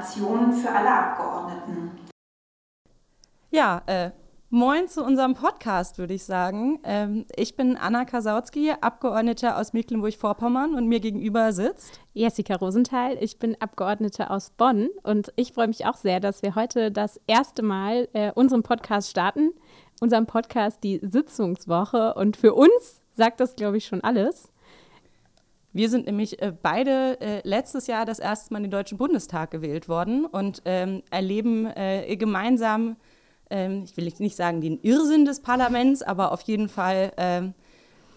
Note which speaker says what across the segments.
Speaker 1: Informationen für alle Abgeordneten.
Speaker 2: Ja, äh, moin zu unserem Podcast, würde ich sagen. Ähm, ich bin Anna Kasautsky, Abgeordnete aus Mecklenburg-Vorpommern und mir gegenüber sitzt
Speaker 3: Jessica Rosenthal. Ich bin Abgeordnete aus Bonn und ich freue mich auch sehr, dass wir heute das erste Mal äh, unseren Podcast starten. Unseren Podcast die Sitzungswoche und für uns sagt das, glaube ich, schon alles.
Speaker 2: Wir sind nämlich äh, beide äh, letztes Jahr das erste Mal in den Deutschen Bundestag gewählt worden und ähm, erleben äh, gemeinsam, ähm, ich will nicht sagen den Irrsinn des Parlaments, aber auf jeden Fall ähm,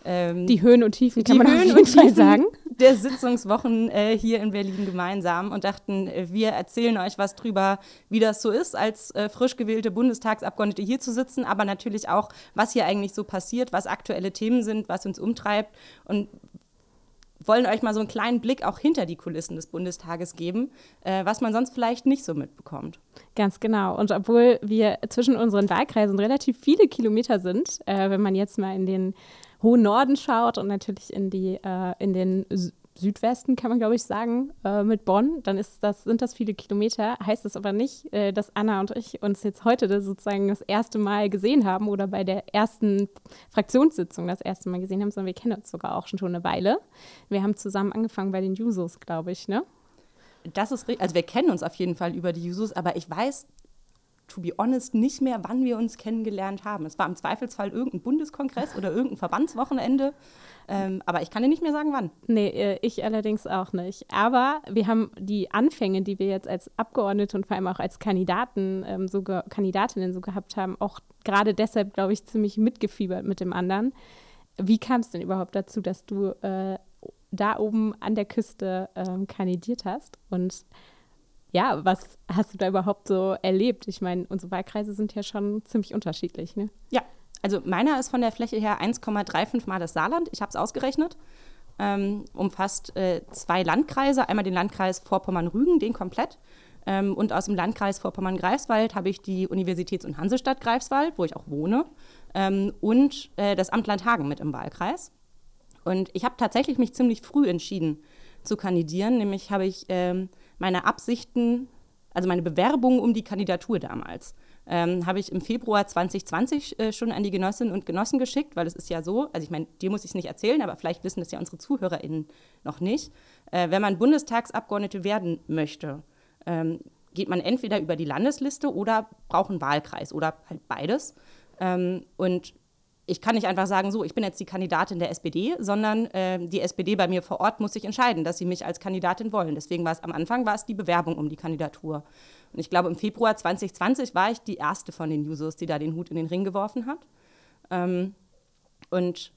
Speaker 3: die Höhen und Tiefen,
Speaker 2: kann man Höhen auf jeden Fall sagen. Der Sitzungswochen hier in Berlin gemeinsam und dachten, wir erzählen euch was drüber, wie das so ist, als frisch gewählte Bundestagsabgeordnete hier zu sitzen, aber natürlich auch, was hier eigentlich so passiert, was aktuelle Themen sind, was uns umtreibt und wollen euch mal so einen kleinen Blick auch hinter die Kulissen des Bundestages geben, äh, was man sonst vielleicht nicht so mitbekommt.
Speaker 3: Ganz genau. Und obwohl wir zwischen unseren Wahlkreisen relativ viele Kilometer sind, äh, wenn man jetzt mal in den hohen Norden schaut und natürlich in, die, äh, in den Südwesten, kann man glaube ich sagen, äh, mit Bonn, dann ist das, sind das viele Kilometer. Heißt das aber nicht, äh, dass Anna und ich uns jetzt heute das sozusagen das erste Mal gesehen haben oder bei der ersten Fraktionssitzung das erste Mal gesehen haben, sondern wir kennen uns sogar auch schon, schon eine Weile. Wir haben zusammen angefangen bei den Jusos, glaube ich, ne?
Speaker 2: Das ist richtig. Also wir kennen uns auf jeden Fall über die Jusos, aber ich weiß to be honest, nicht mehr, wann wir uns kennengelernt haben. Es war im Zweifelsfall irgendein Bundeskongress oder irgendein Verbandswochenende. Ähm, aber ich kann dir nicht mehr sagen, wann.
Speaker 3: Nee, äh, ich allerdings auch nicht. Aber wir haben die Anfänge, die wir jetzt als Abgeordnete und vor allem auch als Kandidaten, ähm, so Kandidatinnen so gehabt haben, auch gerade deshalb, glaube ich, ziemlich mitgefiebert mit dem anderen. Wie kam es denn überhaupt dazu, dass du äh, da oben an der Küste ähm, kandidiert hast? Und ja, was hast du da überhaupt so erlebt? Ich meine, unsere Wahlkreise sind ja schon ziemlich unterschiedlich, ne?
Speaker 2: Ja, also meiner ist von der Fläche her 1,35 Mal das Saarland. Ich habe es ausgerechnet. Ähm, umfasst äh, zwei Landkreise. Einmal den Landkreis Vorpommern-Rügen, den komplett. Ähm, und aus dem Landkreis Vorpommern-Greifswald habe ich die Universitäts- und Hansestadt Greifswald, wo ich auch wohne. Ähm, und äh, das Amt Landhagen mit im Wahlkreis. Und ich habe tatsächlich mich ziemlich früh entschieden zu kandidieren. Nämlich habe ich ähm, meine Absichten, also meine Bewerbung um die Kandidatur damals, ähm, habe ich im Februar 2020 äh, schon an die Genossinnen und Genossen geschickt, weil es ist ja so, also ich meine, dir muss ich es nicht erzählen, aber vielleicht wissen das ja unsere ZuhörerInnen noch nicht. Äh, wenn man Bundestagsabgeordnete werden möchte, ähm, geht man entweder über die Landesliste oder braucht einen Wahlkreis oder halt beides. Ähm, und ich kann nicht einfach sagen, so, ich bin jetzt die Kandidatin der SPD, sondern äh, die SPD bei mir vor Ort muss sich entscheiden, dass sie mich als Kandidatin wollen. Deswegen war es am Anfang war es die Bewerbung um die Kandidatur. Und ich glaube, im Februar 2020 war ich die erste von den Users, die da den Hut in den Ring geworfen hat. Ähm, und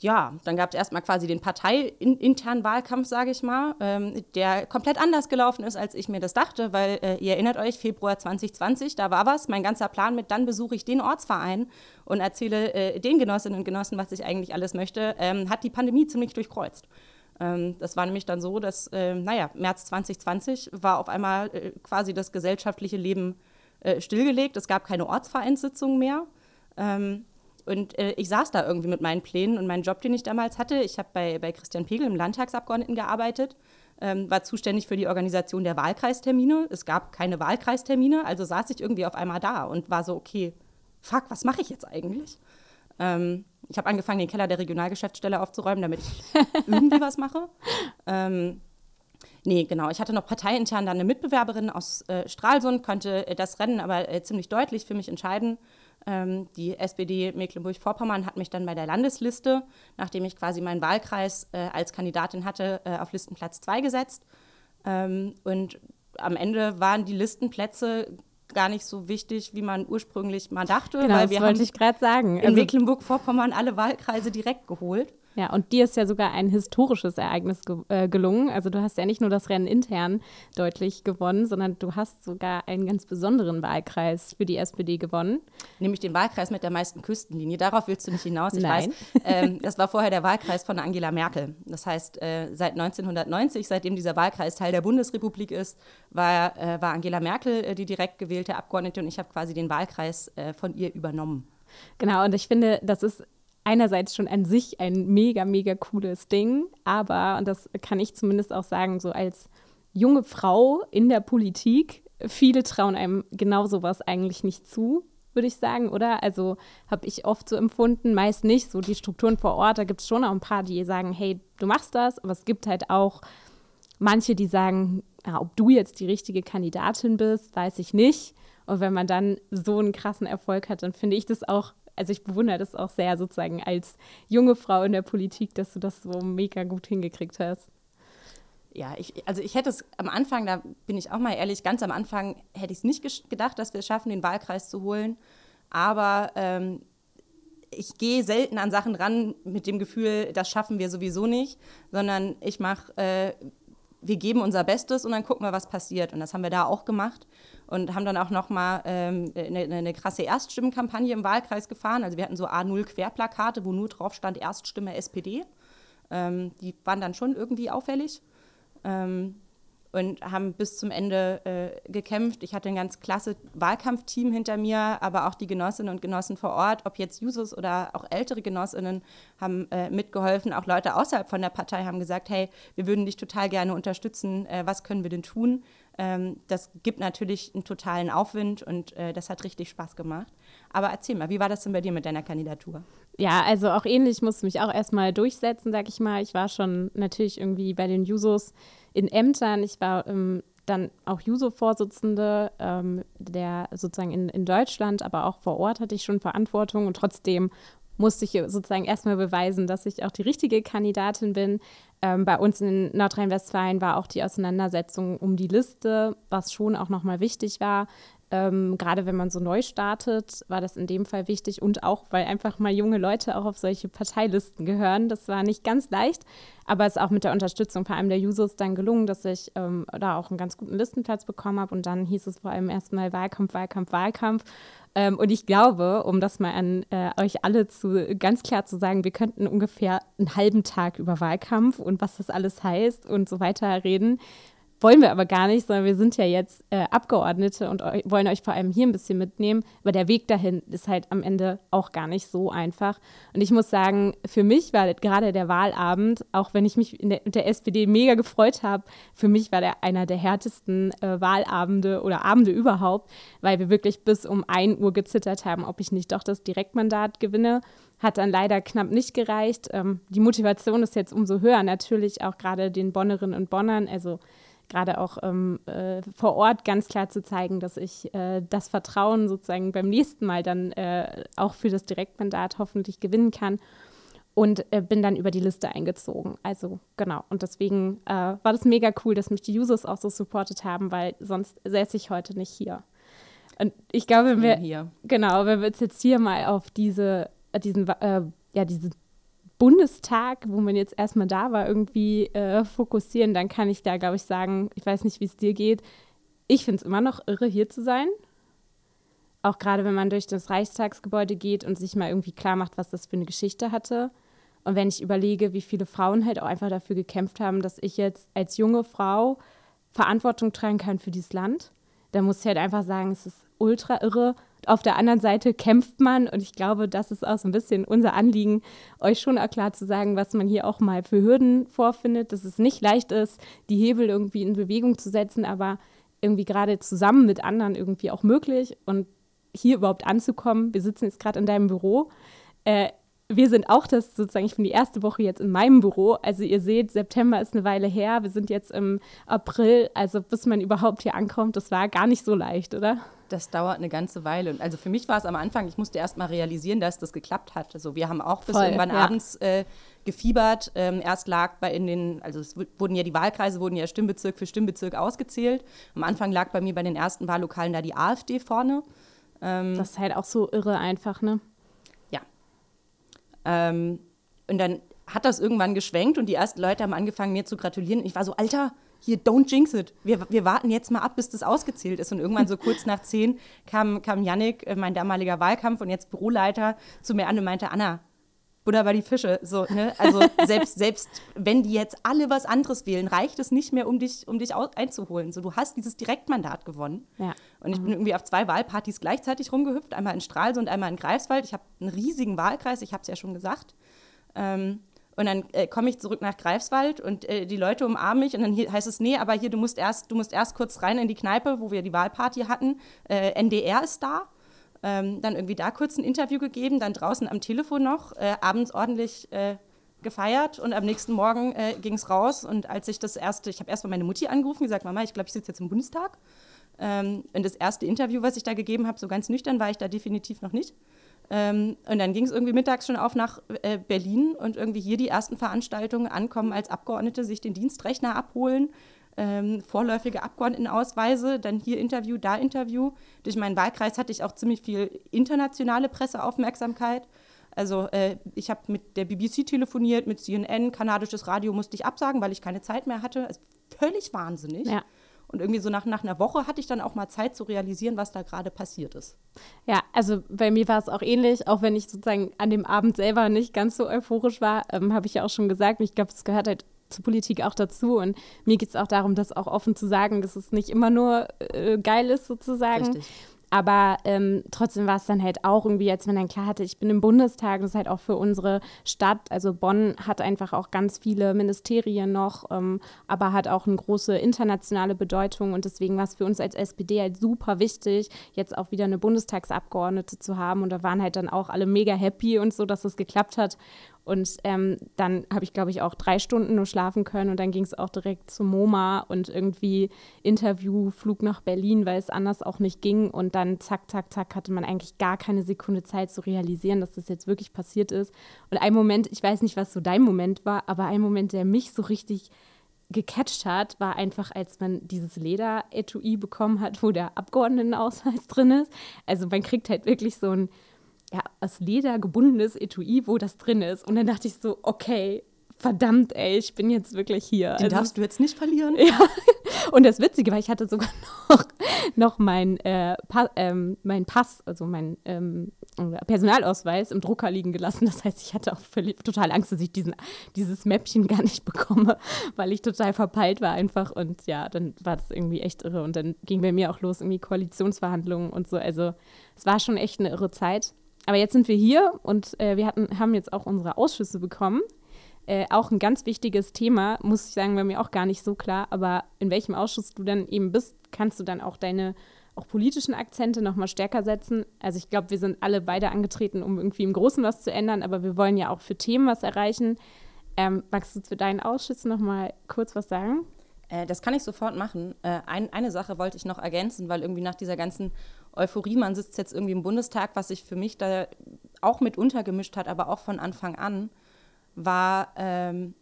Speaker 2: ja, dann gab es erstmal quasi den parteiinternen Wahlkampf, sage ich mal, ähm, der komplett anders gelaufen ist, als ich mir das dachte, weil äh, ihr erinnert euch, Februar 2020, da war was, mein ganzer Plan mit, dann besuche ich den Ortsverein und erzähle äh, den Genossinnen und Genossen, was ich eigentlich alles möchte, ähm, hat die Pandemie ziemlich durchkreuzt. Ähm, das war nämlich dann so, dass, äh, naja, März 2020 war auf einmal äh, quasi das gesellschaftliche Leben äh, stillgelegt, es gab keine Ortsvereinssitzungen mehr. Ähm, und äh, ich saß da irgendwie mit meinen Plänen und meinen Job, den ich damals hatte. Ich habe bei, bei Christian Pegel im Landtagsabgeordneten gearbeitet, ähm, war zuständig für die Organisation der Wahlkreistermine. Es gab keine Wahlkreistermine, also saß ich irgendwie auf einmal da und war so, okay, fuck, was mache ich jetzt eigentlich? Ähm, ich habe angefangen, den Keller der Regionalgeschäftsstelle aufzuräumen, damit ich irgendwie was mache. Ähm, Nee, genau. Ich hatte noch parteiintern dann eine Mitbewerberin aus äh, Stralsund, konnte äh, das Rennen aber äh, ziemlich deutlich für mich entscheiden. Ähm, die SPD Mecklenburg-Vorpommern hat mich dann bei der Landesliste, nachdem ich quasi meinen Wahlkreis äh, als Kandidatin hatte, äh, auf Listenplatz 2 gesetzt. Ähm, und am Ende waren die Listenplätze gar nicht so wichtig, wie man ursprünglich mal dachte.
Speaker 3: Genau, weil wir das wollte ich gerade sagen.
Speaker 2: In also, Mecklenburg-Vorpommern alle Wahlkreise direkt geholt.
Speaker 3: Ja, und dir ist ja sogar ein historisches Ereignis ge äh, gelungen. Also du hast ja nicht nur das Rennen intern deutlich gewonnen, sondern du hast sogar einen ganz besonderen Wahlkreis für die SPD gewonnen.
Speaker 2: Nämlich den Wahlkreis mit der meisten Küstenlinie. Darauf willst du nicht hinaus. Ich
Speaker 3: Nein.
Speaker 2: weiß, ähm, das war vorher der Wahlkreis von Angela Merkel. Das heißt, äh, seit 1990, seitdem dieser Wahlkreis Teil der Bundesrepublik ist, war, äh, war Angela Merkel äh, die direkt gewählte Abgeordnete und ich habe quasi den Wahlkreis äh, von ihr übernommen.
Speaker 3: Genau, und ich finde, das ist einerseits schon an sich ein mega, mega cooles Ding, aber, und das kann ich zumindest auch sagen, so als junge Frau in der Politik, viele trauen einem genau sowas eigentlich nicht zu, würde ich sagen, oder? Also habe ich oft so empfunden, meist nicht. So die Strukturen vor Ort, da gibt es schon auch ein paar, die sagen, hey, du machst das, aber es gibt halt auch manche, die sagen, ja, ob du jetzt die richtige Kandidatin bist, weiß ich nicht. Und wenn man dann so einen krassen Erfolg hat, dann finde ich das auch, also ich bewundere das auch sehr sozusagen als junge Frau in der Politik, dass du das so mega gut hingekriegt hast.
Speaker 2: Ja, ich, also ich hätte es am Anfang, da bin ich auch mal ehrlich, ganz am Anfang hätte ich es nicht gedacht, dass wir es schaffen, den Wahlkreis zu holen. Aber ähm, ich gehe selten an Sachen ran mit dem Gefühl, das schaffen wir sowieso nicht, sondern ich mache, äh, wir geben unser Bestes und dann gucken wir, was passiert. Und das haben wir da auch gemacht und haben dann auch nochmal ähm, eine, eine krasse Erststimmenkampagne im Wahlkreis gefahren. Also wir hatten so A0 Querplakate, wo nur drauf stand Erststimme SPD. Ähm, die waren dann schon irgendwie auffällig. Ähm, und haben bis zum Ende äh, gekämpft. Ich hatte ein ganz klasse Wahlkampfteam hinter mir, aber auch die Genossinnen und Genossen vor Ort, ob jetzt Jusos oder auch ältere Genossinnen, haben äh, mitgeholfen. Auch Leute außerhalb von der Partei haben gesagt, hey, wir würden dich total gerne unterstützen. Äh, was können wir denn tun? Ähm, das gibt natürlich einen totalen Aufwind und äh, das hat richtig Spaß gemacht. Aber erzähl mal, wie war das denn bei dir mit deiner Kandidatur?
Speaker 3: Ja, also auch ähnlich, musste mich auch erstmal durchsetzen, sag ich mal. Ich war schon natürlich irgendwie bei den Jusos in Ämtern. Ich war ähm, dann auch Juso-Vorsitzende, ähm, der sozusagen in, in Deutschland, aber auch vor Ort hatte ich schon Verantwortung und trotzdem musste ich sozusagen erstmal beweisen, dass ich auch die richtige Kandidatin bin. Ähm, bei uns in Nordrhein-Westfalen war auch die Auseinandersetzung um die Liste, was schon auch nochmal wichtig war. Ähm, Gerade wenn man so neu startet, war das in dem Fall wichtig und auch, weil einfach mal junge Leute auch auf solche Parteilisten gehören. Das war nicht ganz leicht, aber es ist auch mit der Unterstützung vor allem der Users dann gelungen, dass ich ähm, da auch einen ganz guten Listenplatz bekommen habe. Und dann hieß es vor allem erstmal Wahlkampf, Wahlkampf, Wahlkampf. Ähm, und ich glaube, um das mal an äh, euch alle zu ganz klar zu sagen, wir könnten ungefähr einen halben Tag über Wahlkampf und was das alles heißt und so weiter reden. Wollen wir aber gar nicht, sondern wir sind ja jetzt äh, Abgeordnete und eu wollen euch vor allem hier ein bisschen mitnehmen. Aber der Weg dahin ist halt am Ende auch gar nicht so einfach. Und ich muss sagen, für mich war gerade der Wahlabend, auch wenn ich mich in der, in der SPD mega gefreut habe, für mich war der einer der härtesten äh, Wahlabende oder Abende überhaupt, weil wir wirklich bis um 1 Uhr gezittert haben, ob ich nicht doch das Direktmandat gewinne hat dann leider knapp nicht gereicht. Ähm, die Motivation ist jetzt umso höher, natürlich auch gerade den Bonnerinnen und Bonnern, also gerade auch ähm, äh, vor Ort ganz klar zu zeigen, dass ich äh, das Vertrauen sozusagen beim nächsten Mal dann äh, auch für das Direktmandat hoffentlich gewinnen kann. Und äh, bin dann über die Liste eingezogen. Also genau. Und deswegen äh, war das mega cool, dass mich die Users auch so supportet haben, weil sonst säße ich heute nicht hier. Und ich glaube, wenn wir, hier. genau, wenn wir uns jetzt hier mal auf diese, diesen, äh, ja, diese Bundestag, wo man jetzt erstmal da war, irgendwie äh, fokussieren, dann kann ich da, glaube ich, sagen, ich weiß nicht, wie es dir geht. Ich finde es immer noch irre, hier zu sein. Auch gerade wenn man durch das Reichstagsgebäude geht und sich mal irgendwie klar macht, was das für eine Geschichte hatte. Und wenn ich überlege, wie viele Frauen halt auch einfach dafür gekämpft haben, dass ich jetzt als junge Frau Verantwortung tragen kann für dieses Land, dann muss ich halt einfach sagen, es ist ultra irre, auf der anderen Seite kämpft man und ich glaube, das ist auch so ein bisschen unser Anliegen, euch schon auch klar zu sagen, was man hier auch mal für Hürden vorfindet, dass es nicht leicht ist, die Hebel irgendwie in Bewegung zu setzen, aber irgendwie gerade zusammen mit anderen irgendwie auch möglich und hier überhaupt anzukommen. Wir sitzen jetzt gerade in deinem Büro. Äh, wir sind auch das sozusagen, ich bin die erste Woche jetzt in meinem Büro. Also ihr seht, September ist eine Weile her. Wir sind jetzt im April. Also bis man überhaupt hier ankommt, das war gar nicht so leicht, oder?
Speaker 2: Das dauert eine ganze Weile. Und also für mich war es am Anfang, ich musste erst mal realisieren, dass das geklappt hat. Also wir haben auch bis Voll, irgendwann ja. abends äh, gefiebert. Ähm, erst lag bei in den, also es wurden ja die Wahlkreise, wurden ja Stimmbezirk für Stimmbezirk ausgezählt. Am Anfang lag bei mir bei den ersten Wahllokalen da die AfD vorne.
Speaker 3: Ähm, das ist halt auch so irre einfach, ne?
Speaker 2: Ähm, und dann hat das irgendwann geschwenkt und die ersten Leute haben angefangen, mir zu gratulieren. Und ich war so, Alter, hier, don't jinx it. Wir, wir warten jetzt mal ab, bis das ausgezählt ist. Und irgendwann so kurz nach zehn kam, kam Yannick, äh, mein damaliger Wahlkampf und jetzt Büroleiter, zu mir an und meinte, Anna, Buddha bei die Fische. So, ne? Also selbst, selbst wenn die jetzt alle was anderes wählen, reicht es nicht mehr, um dich, um dich einzuholen. So, du hast dieses Direktmandat gewonnen. Ja. Und ich mhm. bin irgendwie auf zwei Wahlpartys gleichzeitig rumgehüpft, einmal in Stralsund und einmal in Greifswald. Ich habe einen riesigen Wahlkreis, ich habe es ja schon gesagt. Ähm, Und dann äh, komme ich zurück nach Greifswald und äh, die Leute umarmen mich und dann heißt es, nee, aber hier, du musst erst, du musst erst kurz rein in die Kneipe, wo wir die Wahlparty hatten. Äh, NDR ist da. Ähm, dann irgendwie da kurz ein Interview gegeben, dann draußen am Telefon noch, äh, abends ordentlich äh, gefeiert und am nächsten Morgen äh, ging es raus. Und als ich das erste, ich habe erst mal meine Mutti angerufen, gesagt, Mama, ich glaube, ich sitze jetzt im Bundestag. Ähm, und das erste Interview, was ich da gegeben habe, so ganz nüchtern war ich da definitiv noch nicht. Ähm, und dann ging es irgendwie mittags schon auf nach äh, Berlin und irgendwie hier die ersten Veranstaltungen ankommen als Abgeordnete, sich den Dienstrechner abholen, ähm, vorläufige Abgeordnetenausweise, dann hier Interview, da Interview. Durch meinen Wahlkreis hatte ich auch ziemlich viel internationale Presseaufmerksamkeit. Also äh, ich habe mit der BBC telefoniert, mit CNN, kanadisches Radio musste ich absagen, weil ich keine Zeit mehr hatte. Also völlig wahnsinnig. Ja. Und irgendwie so nach, nach einer Woche hatte ich dann auch mal Zeit zu realisieren, was da gerade passiert ist.
Speaker 3: Ja, also bei mir war es auch ähnlich, auch wenn ich sozusagen an dem Abend selber nicht ganz so euphorisch war, ähm, habe ich ja auch schon gesagt. Ich glaube, es gehört halt zur Politik auch dazu. Und mir geht es auch darum, das auch offen zu sagen, dass es nicht immer nur äh, geil ist, sozusagen. Richtig. Aber ähm, trotzdem war es dann halt auch irgendwie, als man dann klar hatte, ich bin im Bundestag, das ist halt auch für unsere Stadt, also Bonn hat einfach auch ganz viele Ministerien noch, ähm, aber hat auch eine große internationale Bedeutung und deswegen war es für uns als SPD halt super wichtig, jetzt auch wieder eine Bundestagsabgeordnete zu haben und da waren halt dann auch alle mega happy und so, dass es das geklappt hat und ähm, dann habe ich, glaube ich, auch drei Stunden nur schlafen können und dann ging es auch direkt zum MoMA und irgendwie Interview, Flug nach Berlin, weil es anders auch nicht ging. Und dann zack, zack, zack, hatte man eigentlich gar keine Sekunde Zeit zu realisieren, dass das jetzt wirklich passiert ist. Und ein Moment, ich weiß nicht, was so dein Moment war, aber ein Moment, der mich so richtig gecatcht hat, war einfach, als man dieses Leder-Etui bekommen hat, wo der Abgeordnetenausweis drin ist. Also man kriegt halt wirklich so ein ja, aus Leder gebundenes Etui, wo das drin ist. Und dann dachte ich so, okay, verdammt, ey, ich bin jetzt wirklich hier.
Speaker 2: Den also, darfst du jetzt nicht verlieren.
Speaker 3: Ja. Und das Witzige war, ich hatte sogar noch, noch mein, äh, pa ähm, mein Pass, also mein ähm, Personalausweis im Drucker liegen gelassen. Das heißt, ich hatte auch völlig, total Angst, dass ich diesen, dieses Mäppchen gar nicht bekomme, weil ich total verpeilt war einfach. Und ja, dann war das irgendwie echt irre. Und dann ging bei mir auch los, irgendwie Koalitionsverhandlungen und so. Also es war schon echt eine irre Zeit. Aber jetzt sind wir hier und äh, wir hatten, haben jetzt auch unsere Ausschüsse bekommen. Äh, auch ein ganz wichtiges Thema, muss ich sagen, war mir auch gar nicht so klar. Aber in welchem Ausschuss du dann eben bist, kannst du dann auch deine auch politischen Akzente noch mal stärker setzen. Also ich glaube, wir sind alle beide angetreten, um irgendwie im Großen was zu ändern, aber wir wollen ja auch für Themen was erreichen. Ähm, magst du zu deinen Ausschüssen noch mal kurz was sagen?
Speaker 2: Äh, das kann ich sofort machen. Äh, ein, eine Sache wollte ich noch ergänzen, weil irgendwie nach dieser ganzen Euphorie, man sitzt jetzt irgendwie im Bundestag, was sich für mich da auch mit untergemischt hat, aber auch von Anfang an, war, ähm,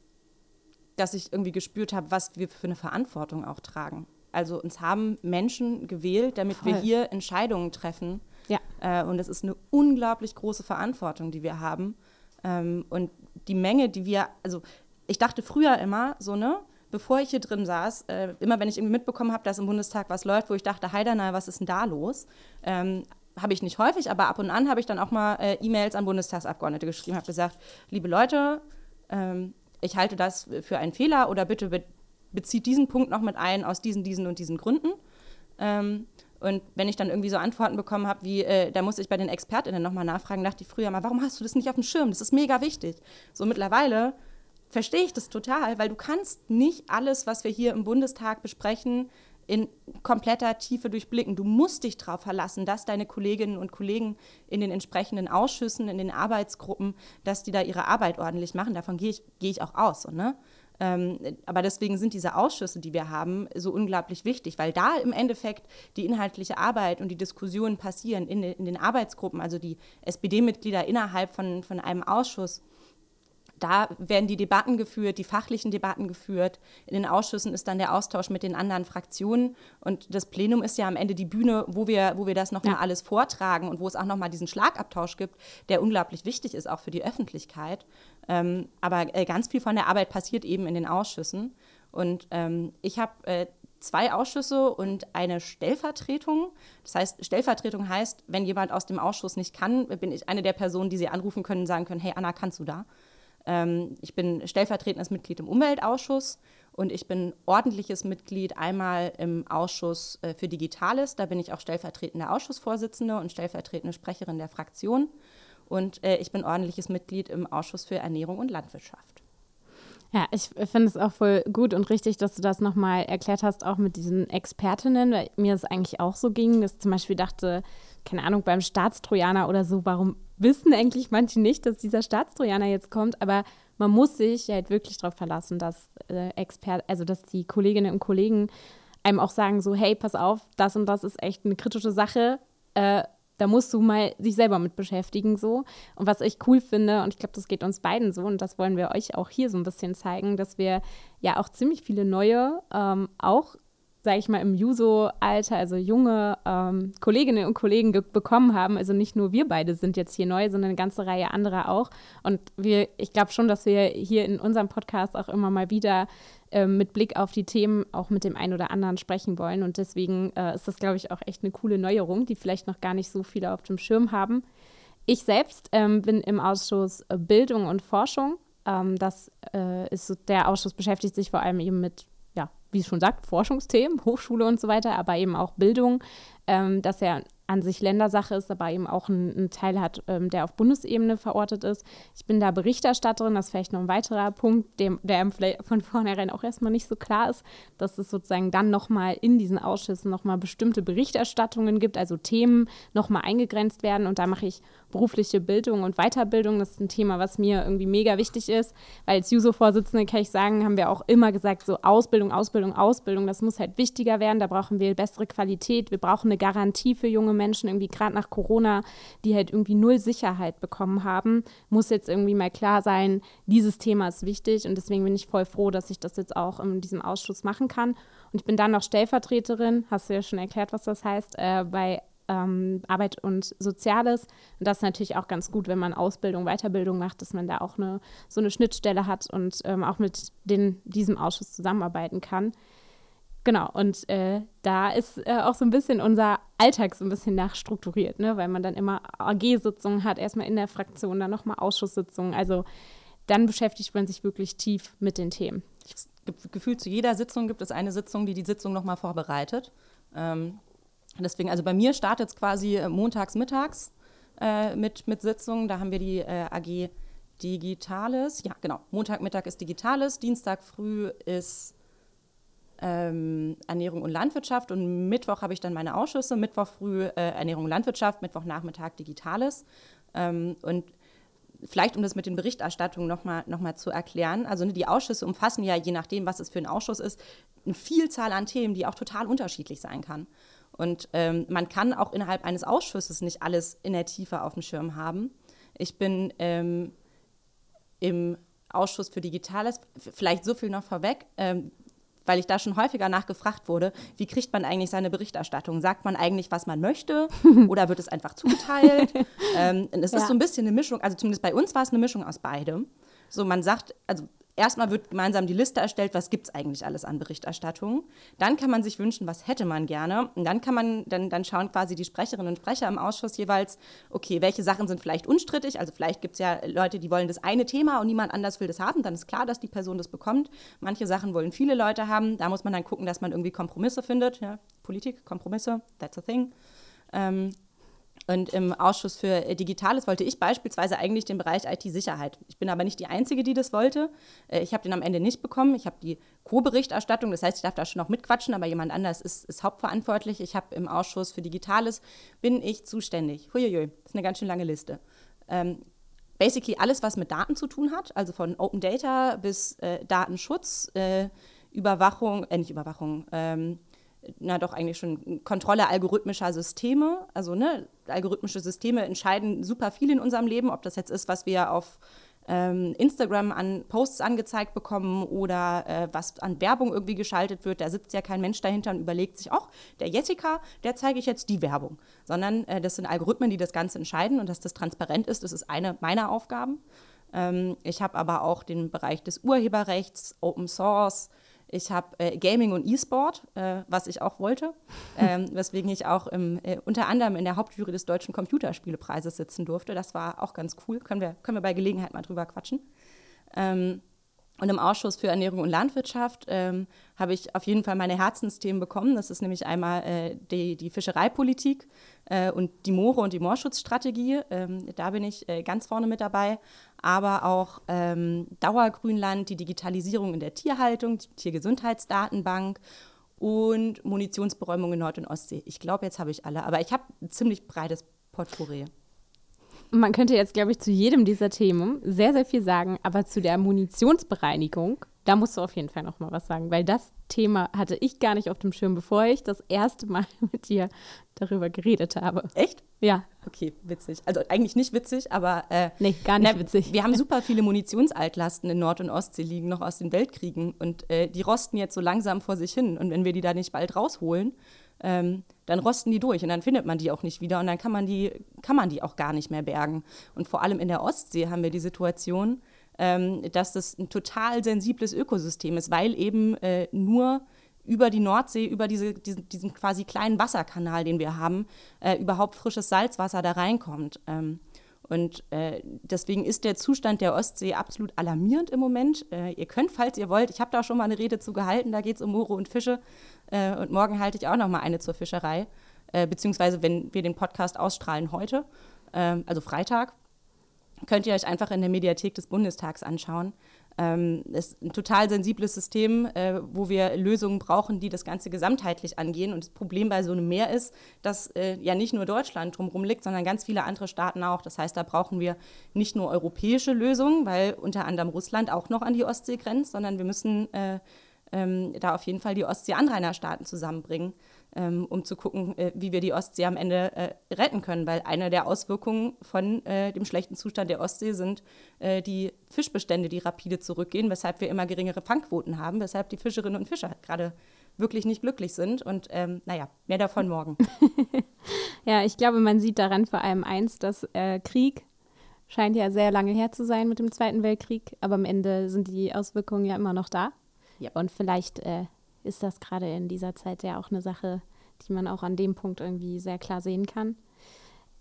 Speaker 2: dass ich irgendwie gespürt habe, was wir für eine Verantwortung auch tragen. Also uns haben Menschen gewählt, damit Voll. wir hier Entscheidungen treffen. Ja. Äh, und es ist eine unglaublich große Verantwortung, die wir haben. Ähm, und die Menge, die wir, also ich dachte früher immer so, ne, bevor ich hier drin saß, äh, immer wenn ich irgendwie mitbekommen habe, dass im Bundestag was läuft, wo ich dachte, Heidenau, was ist denn da los? Ähm, habe ich nicht häufig, aber ab und an habe ich dann auch mal äh, E-Mails an Bundestagsabgeordnete geschrieben, habe gesagt, liebe Leute, ähm, ich halte das für einen Fehler oder bitte be bezieht diesen Punkt noch mit ein aus diesen, diesen und diesen Gründen. Ähm, und wenn ich dann irgendwie so Antworten bekommen habe, wie, äh, da muss ich bei den ExpertInnen nochmal nachfragen, dachte ich früher mal, warum hast du das nicht auf dem Schirm? Das ist mega wichtig. So mittlerweile verstehe ich das total, weil du kannst nicht alles, was wir hier im Bundestag besprechen, in kompletter Tiefe durchblicken. Du musst dich darauf verlassen, dass deine Kolleginnen und Kollegen in den entsprechenden Ausschüssen, in den Arbeitsgruppen, dass die da ihre Arbeit ordentlich machen. Davon gehe ich, gehe ich auch aus. So, ne? Ähm, aber deswegen sind diese Ausschüsse, die wir haben, so unglaublich wichtig, weil da im Endeffekt die inhaltliche Arbeit und die Diskussionen passieren in, in den Arbeitsgruppen, also die SPD-Mitglieder innerhalb von, von einem Ausschuss da werden die Debatten geführt, die fachlichen Debatten geführt. In den Ausschüssen ist dann der Austausch mit den anderen Fraktionen. Und das Plenum ist ja am Ende die Bühne, wo wir, wo wir das nochmal ja. alles vortragen und wo es auch nochmal diesen Schlagabtausch gibt, der unglaublich wichtig ist, auch für die Öffentlichkeit. Ähm, aber äh, ganz viel von der Arbeit passiert eben in den Ausschüssen. Und ähm, ich habe äh, zwei Ausschüsse und eine Stellvertretung. Das heißt, Stellvertretung heißt, wenn jemand aus dem Ausschuss nicht kann, bin ich eine der Personen, die Sie anrufen können und sagen können, hey Anna, kannst du da? Ähm, ich bin stellvertretendes Mitglied im Umweltausschuss und ich bin ordentliches Mitglied einmal im Ausschuss äh, für Digitales. Da bin ich auch stellvertretende Ausschussvorsitzende und stellvertretende Sprecherin der Fraktion. Und äh, ich bin ordentliches Mitglied im Ausschuss für Ernährung und Landwirtschaft.
Speaker 3: Ja, ich finde es auch voll gut und richtig, dass du das nochmal erklärt hast, auch mit diesen Expertinnen, weil mir es eigentlich auch so ging, dass zum Beispiel dachte, keine Ahnung, beim Staatstrojaner oder so, warum wissen eigentlich manche nicht, dass dieser Staatstrojaner jetzt kommt, aber man muss sich halt wirklich darauf verlassen, dass äh, Expert, also dass die Kolleginnen und Kollegen einem auch sagen so, hey, pass auf, das und das ist echt eine kritische Sache. Äh, da musst du mal sich selber mit beschäftigen so. Und was ich cool finde, und ich glaube, das geht uns beiden so, und das wollen wir euch auch hier so ein bisschen zeigen, dass wir ja auch ziemlich viele neue, ähm, auch sage ich mal, im Juso-Alter, also junge ähm, Kolleginnen und Kollegen bekommen haben. Also nicht nur wir beide sind jetzt hier neu, sondern eine ganze Reihe anderer auch. Und wir, ich glaube schon, dass wir hier in unserem Podcast auch immer mal wieder äh, mit Blick auf die Themen auch mit dem einen oder anderen sprechen wollen. Und deswegen äh, ist das, glaube ich, auch echt eine coole Neuerung, die vielleicht noch gar nicht so viele auf dem Schirm haben. Ich selbst ähm, bin im Ausschuss Bildung und Forschung. Ähm, das äh, ist der Ausschuss beschäftigt sich vor allem eben mit wie es schon sagt, Forschungsthemen, Hochschule und so weiter, aber eben auch Bildung, ähm, dass er an sich Ländersache ist, aber eben auch einen Teil hat, ähm, der auf Bundesebene verortet ist. Ich bin da Berichterstatterin, das ist vielleicht noch ein weiterer Punkt, dem, der von vornherein auch erstmal nicht so klar ist, dass es sozusagen dann nochmal in diesen Ausschüssen nochmal bestimmte Berichterstattungen gibt, also Themen nochmal eingegrenzt werden und da mache ich berufliche Bildung und Weiterbildung. Das ist ein Thema, was mir irgendwie mega wichtig ist, weil als JUSO-Vorsitzende kann ich sagen, haben wir auch immer gesagt, so Ausbildung, Ausbildung, Ausbildung, das muss halt wichtiger werden, da brauchen wir bessere Qualität, wir brauchen eine Garantie für junge Menschen, irgendwie gerade nach Corona, die halt irgendwie null Sicherheit bekommen haben, muss jetzt irgendwie mal klar sein, dieses Thema ist wichtig und deswegen bin ich voll froh, dass ich das jetzt auch in diesem Ausschuss machen kann. Und ich bin dann noch Stellvertreterin, hast du ja schon erklärt, was das heißt, äh, bei ähm, Arbeit und Soziales. Und das ist natürlich auch ganz gut, wenn man Ausbildung, Weiterbildung macht, dass man da auch eine, so eine Schnittstelle hat und ähm, auch mit den, diesem Ausschuss zusammenarbeiten kann. Genau, und äh, da ist äh, auch so ein bisschen unser Alltag so ein bisschen nachstrukturiert, ne? weil man dann immer AG-Sitzungen hat, erstmal in der Fraktion, dann nochmal Ausschusssitzungen. Also dann beschäftigt man sich wirklich tief mit den Themen.
Speaker 2: Gefühlt zu jeder Sitzung gibt es eine Sitzung, die die Sitzung nochmal vorbereitet. Ähm, deswegen, also bei mir startet es quasi äh, montags, mittags äh, mit, mit Sitzungen. Da haben wir die äh, AG Digitales. Ja, genau. Montagmittag ist Digitales, Dienstag früh ist ähm, Ernährung und Landwirtschaft und Mittwoch habe ich dann meine Ausschüsse. Mittwoch früh äh, Ernährung und Landwirtschaft, Mittwochnachmittag Digitales. Ähm, und vielleicht, um das mit den Berichterstattungen nochmal noch mal zu erklären, also ne, die Ausschüsse umfassen ja, je nachdem, was es für ein Ausschuss ist, eine Vielzahl an Themen, die auch total unterschiedlich sein kann. Und ähm, man kann auch innerhalb eines Ausschusses nicht alles in der Tiefe auf dem Schirm haben. Ich bin ähm, im Ausschuss für Digitales, vielleicht so viel noch vorweg, ähm, weil ich da schon häufiger nachgefragt wurde, wie kriegt man eigentlich seine Berichterstattung? Sagt man eigentlich, was man möchte oder wird es einfach zugeteilt? ähm, es ja. ist so ein bisschen eine Mischung, also zumindest bei uns war es eine Mischung aus beidem. So, man sagt, also erstmal wird gemeinsam die Liste erstellt, was gibt es eigentlich alles an Berichterstattung. Dann kann man sich wünschen, was hätte man gerne. Und dann kann man, dann, dann schauen quasi die Sprecherinnen und Sprecher im Ausschuss jeweils, okay, welche Sachen sind vielleicht unstrittig. Also vielleicht gibt es ja Leute, die wollen das eine Thema und niemand anders will das haben. Dann ist klar, dass die Person das bekommt. Manche Sachen wollen viele Leute haben. Da muss man dann gucken, dass man irgendwie Kompromisse findet. Ja, Politik, Kompromisse, that's a thing. Ähm, und im Ausschuss für äh, Digitales wollte ich beispielsweise eigentlich den Bereich IT-Sicherheit. Ich bin aber nicht die Einzige, die das wollte. Äh, ich habe den am Ende nicht bekommen. Ich habe die Co-Berichterstattung, das heißt, ich darf da schon noch mitquatschen, aber jemand anders ist, ist hauptverantwortlich. Ich habe im Ausschuss für Digitales, bin ich zuständig. Huiuiui, das ist eine ganz schön lange Liste. Ähm, basically alles, was mit Daten zu tun hat, also von Open Data bis äh, Datenschutz, äh, Überwachung, äh, nicht Überwachung, ähm, na doch eigentlich schon Kontrolle algorithmischer Systeme. Also ne, algorithmische Systeme entscheiden super viel in unserem Leben, ob das jetzt ist, was wir auf ähm, Instagram an Posts angezeigt bekommen oder äh, was an Werbung irgendwie geschaltet wird. Da sitzt ja kein Mensch dahinter und überlegt sich, auch der Jessica, der zeige ich jetzt die Werbung. Sondern äh, das sind Algorithmen, die das Ganze entscheiden und dass das transparent ist, das ist eine meiner Aufgaben. Ähm, ich habe aber auch den Bereich des Urheberrechts, Open Source, ich habe äh, Gaming und E-Sport, äh, was ich auch wollte, ähm, weswegen ich auch im, äh, unter anderem in der Hauptjury des Deutschen Computerspielepreises sitzen durfte. Das war auch ganz cool. Können wir, können wir bei Gelegenheit mal drüber quatschen. Ähm, und im Ausschuss für Ernährung und Landwirtschaft ähm, habe ich auf jeden Fall meine Herzensthemen bekommen. Das ist nämlich einmal äh, die, die Fischereipolitik. äh, und die Moore und die Moorschutzstrategie. Ähm, da bin ich äh, ganz vorne mit dabei. Aber auch ähm, Dauergrünland, die Digitalisierung in der Tierhaltung, die Tiergesundheitsdatenbank und Munitionsberäumung in Nord- und Ostsee. Ich glaube, jetzt habe ich alle, aber ich habe ein ziemlich breites Potpourri.
Speaker 3: Man könnte jetzt, glaube ich, zu jedem dieser Themen sehr, sehr viel sagen, aber zu der Munitionsbereinigung, da musst du auf jeden Fall noch mal was sagen, weil das Thema hatte ich gar nicht auf dem Schirm, bevor ich das erste Mal mit dir darüber geredet habe.
Speaker 2: Echt?
Speaker 3: Ja.
Speaker 2: Okay, witzig. Also eigentlich nicht witzig, aber. Äh,
Speaker 3: nee, gar nicht
Speaker 2: na,
Speaker 3: witzig.
Speaker 2: Wir haben super viele Munitionsaltlasten in Nord- und Ostsee liegen, noch aus den Weltkriegen. Und äh, die rosten jetzt so langsam vor sich hin. Und wenn wir die da nicht bald rausholen, ähm, dann rosten die durch und dann findet man die auch nicht wieder und dann kann man die, kann man die auch gar nicht mehr bergen. Und vor allem in der Ostsee haben wir die Situation, ähm, dass das ein total sensibles Ökosystem ist, weil eben äh, nur über die Nordsee, über diese, diesen, diesen, quasi kleinen Wasserkanal, den wir haben, äh, überhaupt frisches Salzwasser da reinkommt. Ähm, und äh, deswegen ist der Zustand der Ostsee absolut alarmierend im Moment. Äh, ihr könnt, falls ihr wollt, ich habe da schon mal eine Rede zu gehalten, da geht es um Moore und Fische. Äh, und morgen halte ich auch noch mal eine zur Fischerei. Äh, beziehungsweise, wenn wir den Podcast ausstrahlen heute, ähm, also Freitag, könnt ihr euch einfach in der Mediathek des Bundestags anschauen. Ähm, ist ein total sensibles System, äh, wo wir Lösungen brauchen, die das Ganze gesamtheitlich angehen. Und das Problem bei so einem Meer ist, dass äh, ja nicht nur Deutschland drumherum liegt, sondern ganz viele andere Staaten auch. Das heißt, da brauchen wir nicht nur europäische Lösungen, weil unter anderem Russland auch noch an die Ostsee grenzt, sondern wir müssen äh, ähm, da auf jeden Fall die Ostsee-Anrainerstaaten zusammenbringen, ähm, um zu gucken, äh, wie wir die Ostsee am Ende äh, retten können. Weil eine der Auswirkungen von äh, dem schlechten Zustand der Ostsee sind äh, die Fischbestände, die rapide zurückgehen, weshalb wir immer geringere Fangquoten haben, weshalb die Fischerinnen und Fischer gerade wirklich nicht glücklich sind. Und ähm, naja, mehr davon morgen.
Speaker 3: ja, ich glaube, man sieht daran vor allem eins, dass äh, Krieg scheint ja sehr lange her zu sein mit dem Zweiten Weltkrieg, aber am Ende sind die Auswirkungen ja immer noch da. Ja. Und vielleicht äh, ist das gerade in dieser Zeit ja auch eine Sache, die man auch an dem Punkt irgendwie sehr klar sehen kann.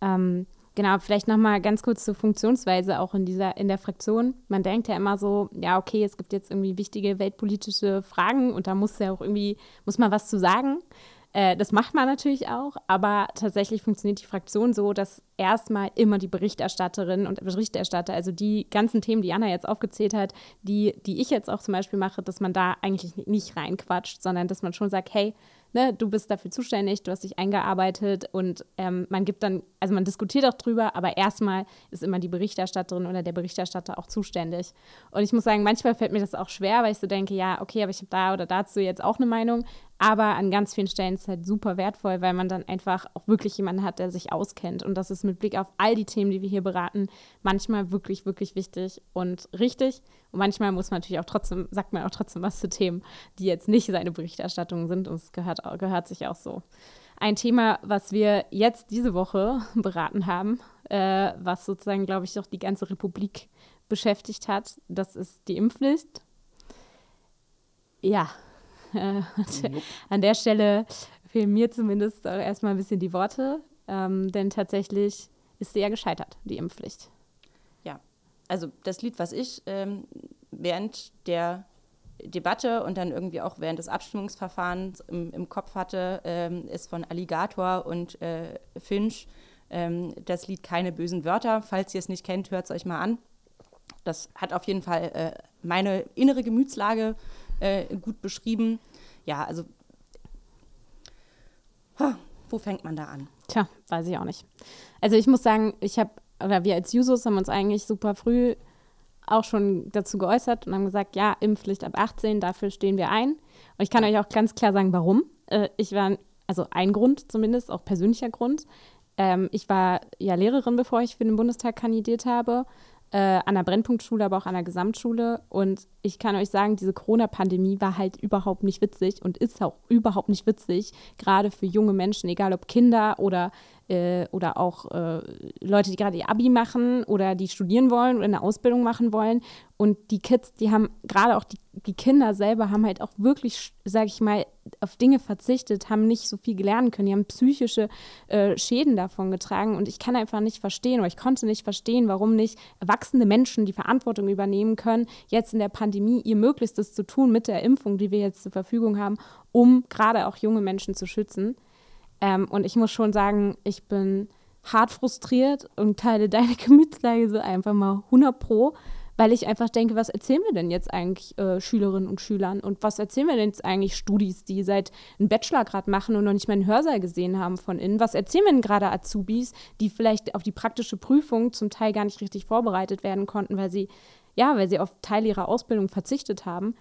Speaker 3: Ähm, genau, vielleicht nochmal ganz kurz zur Funktionsweise auch in dieser, in der Fraktion. Man denkt ja immer so, ja, okay, es gibt jetzt irgendwie wichtige weltpolitische Fragen und da muss ja auch irgendwie, muss man was zu sagen. Äh, das macht man natürlich auch, aber tatsächlich funktioniert die Fraktion so, dass erstmal immer die Berichterstatterin und Berichterstatter, also die ganzen Themen, die Anna jetzt aufgezählt hat, die, die ich jetzt auch zum Beispiel mache, dass man da eigentlich nicht reinquatscht, sondern dass man schon sagt, hey, ne, du bist dafür zuständig, du hast dich eingearbeitet und ähm, man gibt dann, also man diskutiert auch drüber, aber erstmal ist immer die Berichterstatterin oder der Berichterstatter auch zuständig. Und ich muss sagen, manchmal fällt mir das auch schwer, weil ich so denke, ja, okay, aber ich habe da oder dazu jetzt auch eine Meinung. Aber an ganz vielen Stellen ist es halt super wertvoll, weil man dann einfach auch wirklich jemanden hat, der sich auskennt. Und das ist mit Blick auf all die Themen, die wir hier beraten, manchmal wirklich, wirklich wichtig und richtig. Und manchmal muss man natürlich auch trotzdem, sagt man auch trotzdem was zu Themen, die jetzt nicht seine Berichterstattung sind. Und es gehört, gehört sich auch so. Ein Thema, was wir jetzt diese Woche beraten haben, äh, was sozusagen, glaube ich, auch die ganze Republik beschäftigt hat, das ist die Impfpflicht. Ja, äh, an der Stelle fehlen mir zumindest auch erstmal ein bisschen die Worte, ähm, denn tatsächlich ist sie ja gescheitert, die Impfpflicht.
Speaker 2: Ja, also das Lied, was ich ähm, während der Debatte und dann irgendwie auch während des Abstimmungsverfahrens im, im Kopf hatte, ähm, ist von Alligator und äh, Finch ähm, das Lied Keine bösen Wörter. Falls ihr es nicht kennt, hört es euch mal an. Das hat auf jeden Fall äh, meine innere Gemütslage äh, gut beschrieben. Ja, also ha, wo fängt man da an?
Speaker 3: Tja, weiß ich auch nicht. Also ich muss sagen, ich habe, oder wir als Jusos haben uns eigentlich super früh auch schon dazu geäußert und haben gesagt, ja, Impfpflicht ab 18, dafür stehen wir ein. Und ich kann euch auch ganz klar sagen, warum. Äh, ich war, also ein Grund zumindest, auch persönlicher Grund. Ähm, ich war ja Lehrerin, bevor ich für den Bundestag kandidiert habe äh, an der Brennpunktschule, aber auch an der Gesamtschule. Und ich kann euch sagen, diese Corona-Pandemie war halt überhaupt nicht witzig und ist auch überhaupt nicht witzig, gerade für junge Menschen, egal ob Kinder oder äh, oder auch äh, Leute, die gerade ihr Abi machen oder die studieren wollen oder eine Ausbildung machen wollen. Und die Kids, die haben, gerade auch die, die Kinder selber, haben halt auch wirklich, sage ich mal, auf Dinge verzichtet, haben nicht so viel gelernt können, die haben psychische äh, Schäden davon getragen. Und ich kann einfach nicht verstehen, oder ich konnte nicht verstehen, warum nicht erwachsene Menschen die Verantwortung übernehmen können, jetzt in der Pandemie ihr Möglichstes zu tun mit der Impfung, die wir jetzt zur Verfügung haben, um gerade auch junge Menschen zu schützen. Ähm, und ich muss schon sagen, ich bin hart frustriert und teile deine Gemütslage so einfach mal 100 pro, weil ich einfach denke, was erzählen wir denn jetzt eigentlich äh, Schülerinnen und Schülern und was erzählen wir denn jetzt eigentlich Studis, die seit einen Bachelor gerade machen und noch nicht mal einen Hörsaal gesehen haben von innen? Was erzählen wir denn gerade Azubis, die vielleicht auf die praktische Prüfung zum Teil gar nicht richtig vorbereitet werden konnten, weil sie ja, weil sie auf Teil ihrer Ausbildung verzichtet haben?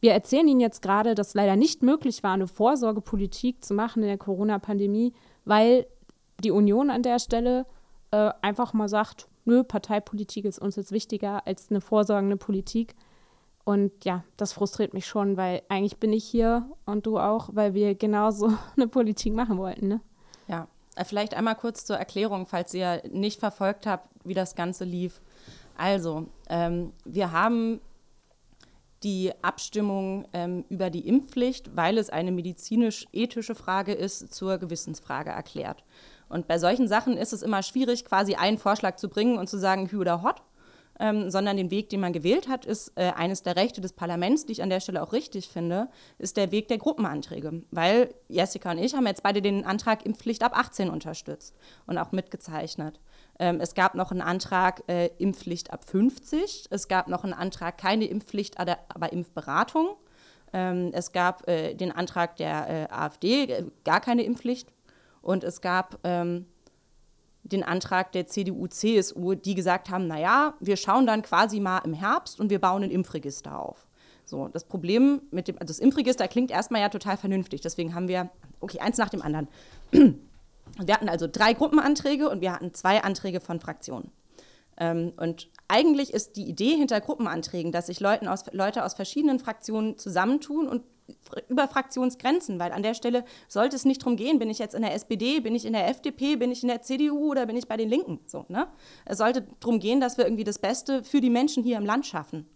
Speaker 3: Wir erzählen Ihnen jetzt gerade, dass leider nicht möglich war, eine Vorsorgepolitik zu machen in der Corona-Pandemie, weil die Union an der Stelle äh, einfach mal sagt, nö, Parteipolitik ist uns jetzt wichtiger als eine vorsorgende Politik. Und ja, das frustriert mich schon, weil eigentlich bin ich hier und du auch, weil wir genauso eine Politik machen wollten. Ne?
Speaker 2: Ja, äh, vielleicht einmal kurz zur Erklärung, falls ihr nicht verfolgt habt, wie das Ganze lief. Also, ähm, wir haben die Abstimmung ähm, über die Impfpflicht, weil es eine medizinisch-ethische Frage ist, zur Gewissensfrage erklärt. Und bei solchen Sachen ist es immer schwierig, quasi einen Vorschlag zu bringen und zu sagen, hü oder hot, ähm, sondern den Weg, den man gewählt hat, ist äh, eines der Rechte des Parlaments, die ich an der Stelle auch richtig finde, ist der Weg der Gruppenanträge. Weil Jessica und ich haben jetzt beide den Antrag Impfpflicht ab 18 unterstützt und auch mitgezeichnet. Ähm, es gab noch einen Antrag äh, Impfpflicht ab 50. Es gab noch einen Antrag keine Impfpflicht, aber Impfberatung. Ähm, es gab äh, den Antrag der äh, AfD, äh, gar keine Impfpflicht. Und es gab ähm, den Antrag der CDU, CSU, die gesagt haben, naja, wir schauen dann quasi mal im Herbst und wir bauen ein Impfregister auf. So, das Problem mit dem, also das Impfregister klingt erstmal ja total vernünftig, deswegen haben wir, okay, eins nach dem anderen. Wir hatten also drei Gruppenanträge und wir hatten zwei Anträge von Fraktionen. Ähm, und eigentlich ist die Idee hinter Gruppenanträgen, dass sich Leute aus, Leute aus verschiedenen Fraktionen zusammentun und über Fraktionsgrenzen, weil an der Stelle sollte es nicht darum gehen, bin ich jetzt in der SPD, bin ich in der FDP, bin ich in der CDU oder bin ich bei den Linken. So, ne? Es sollte darum gehen, dass wir irgendwie das Beste für die Menschen hier im Land schaffen.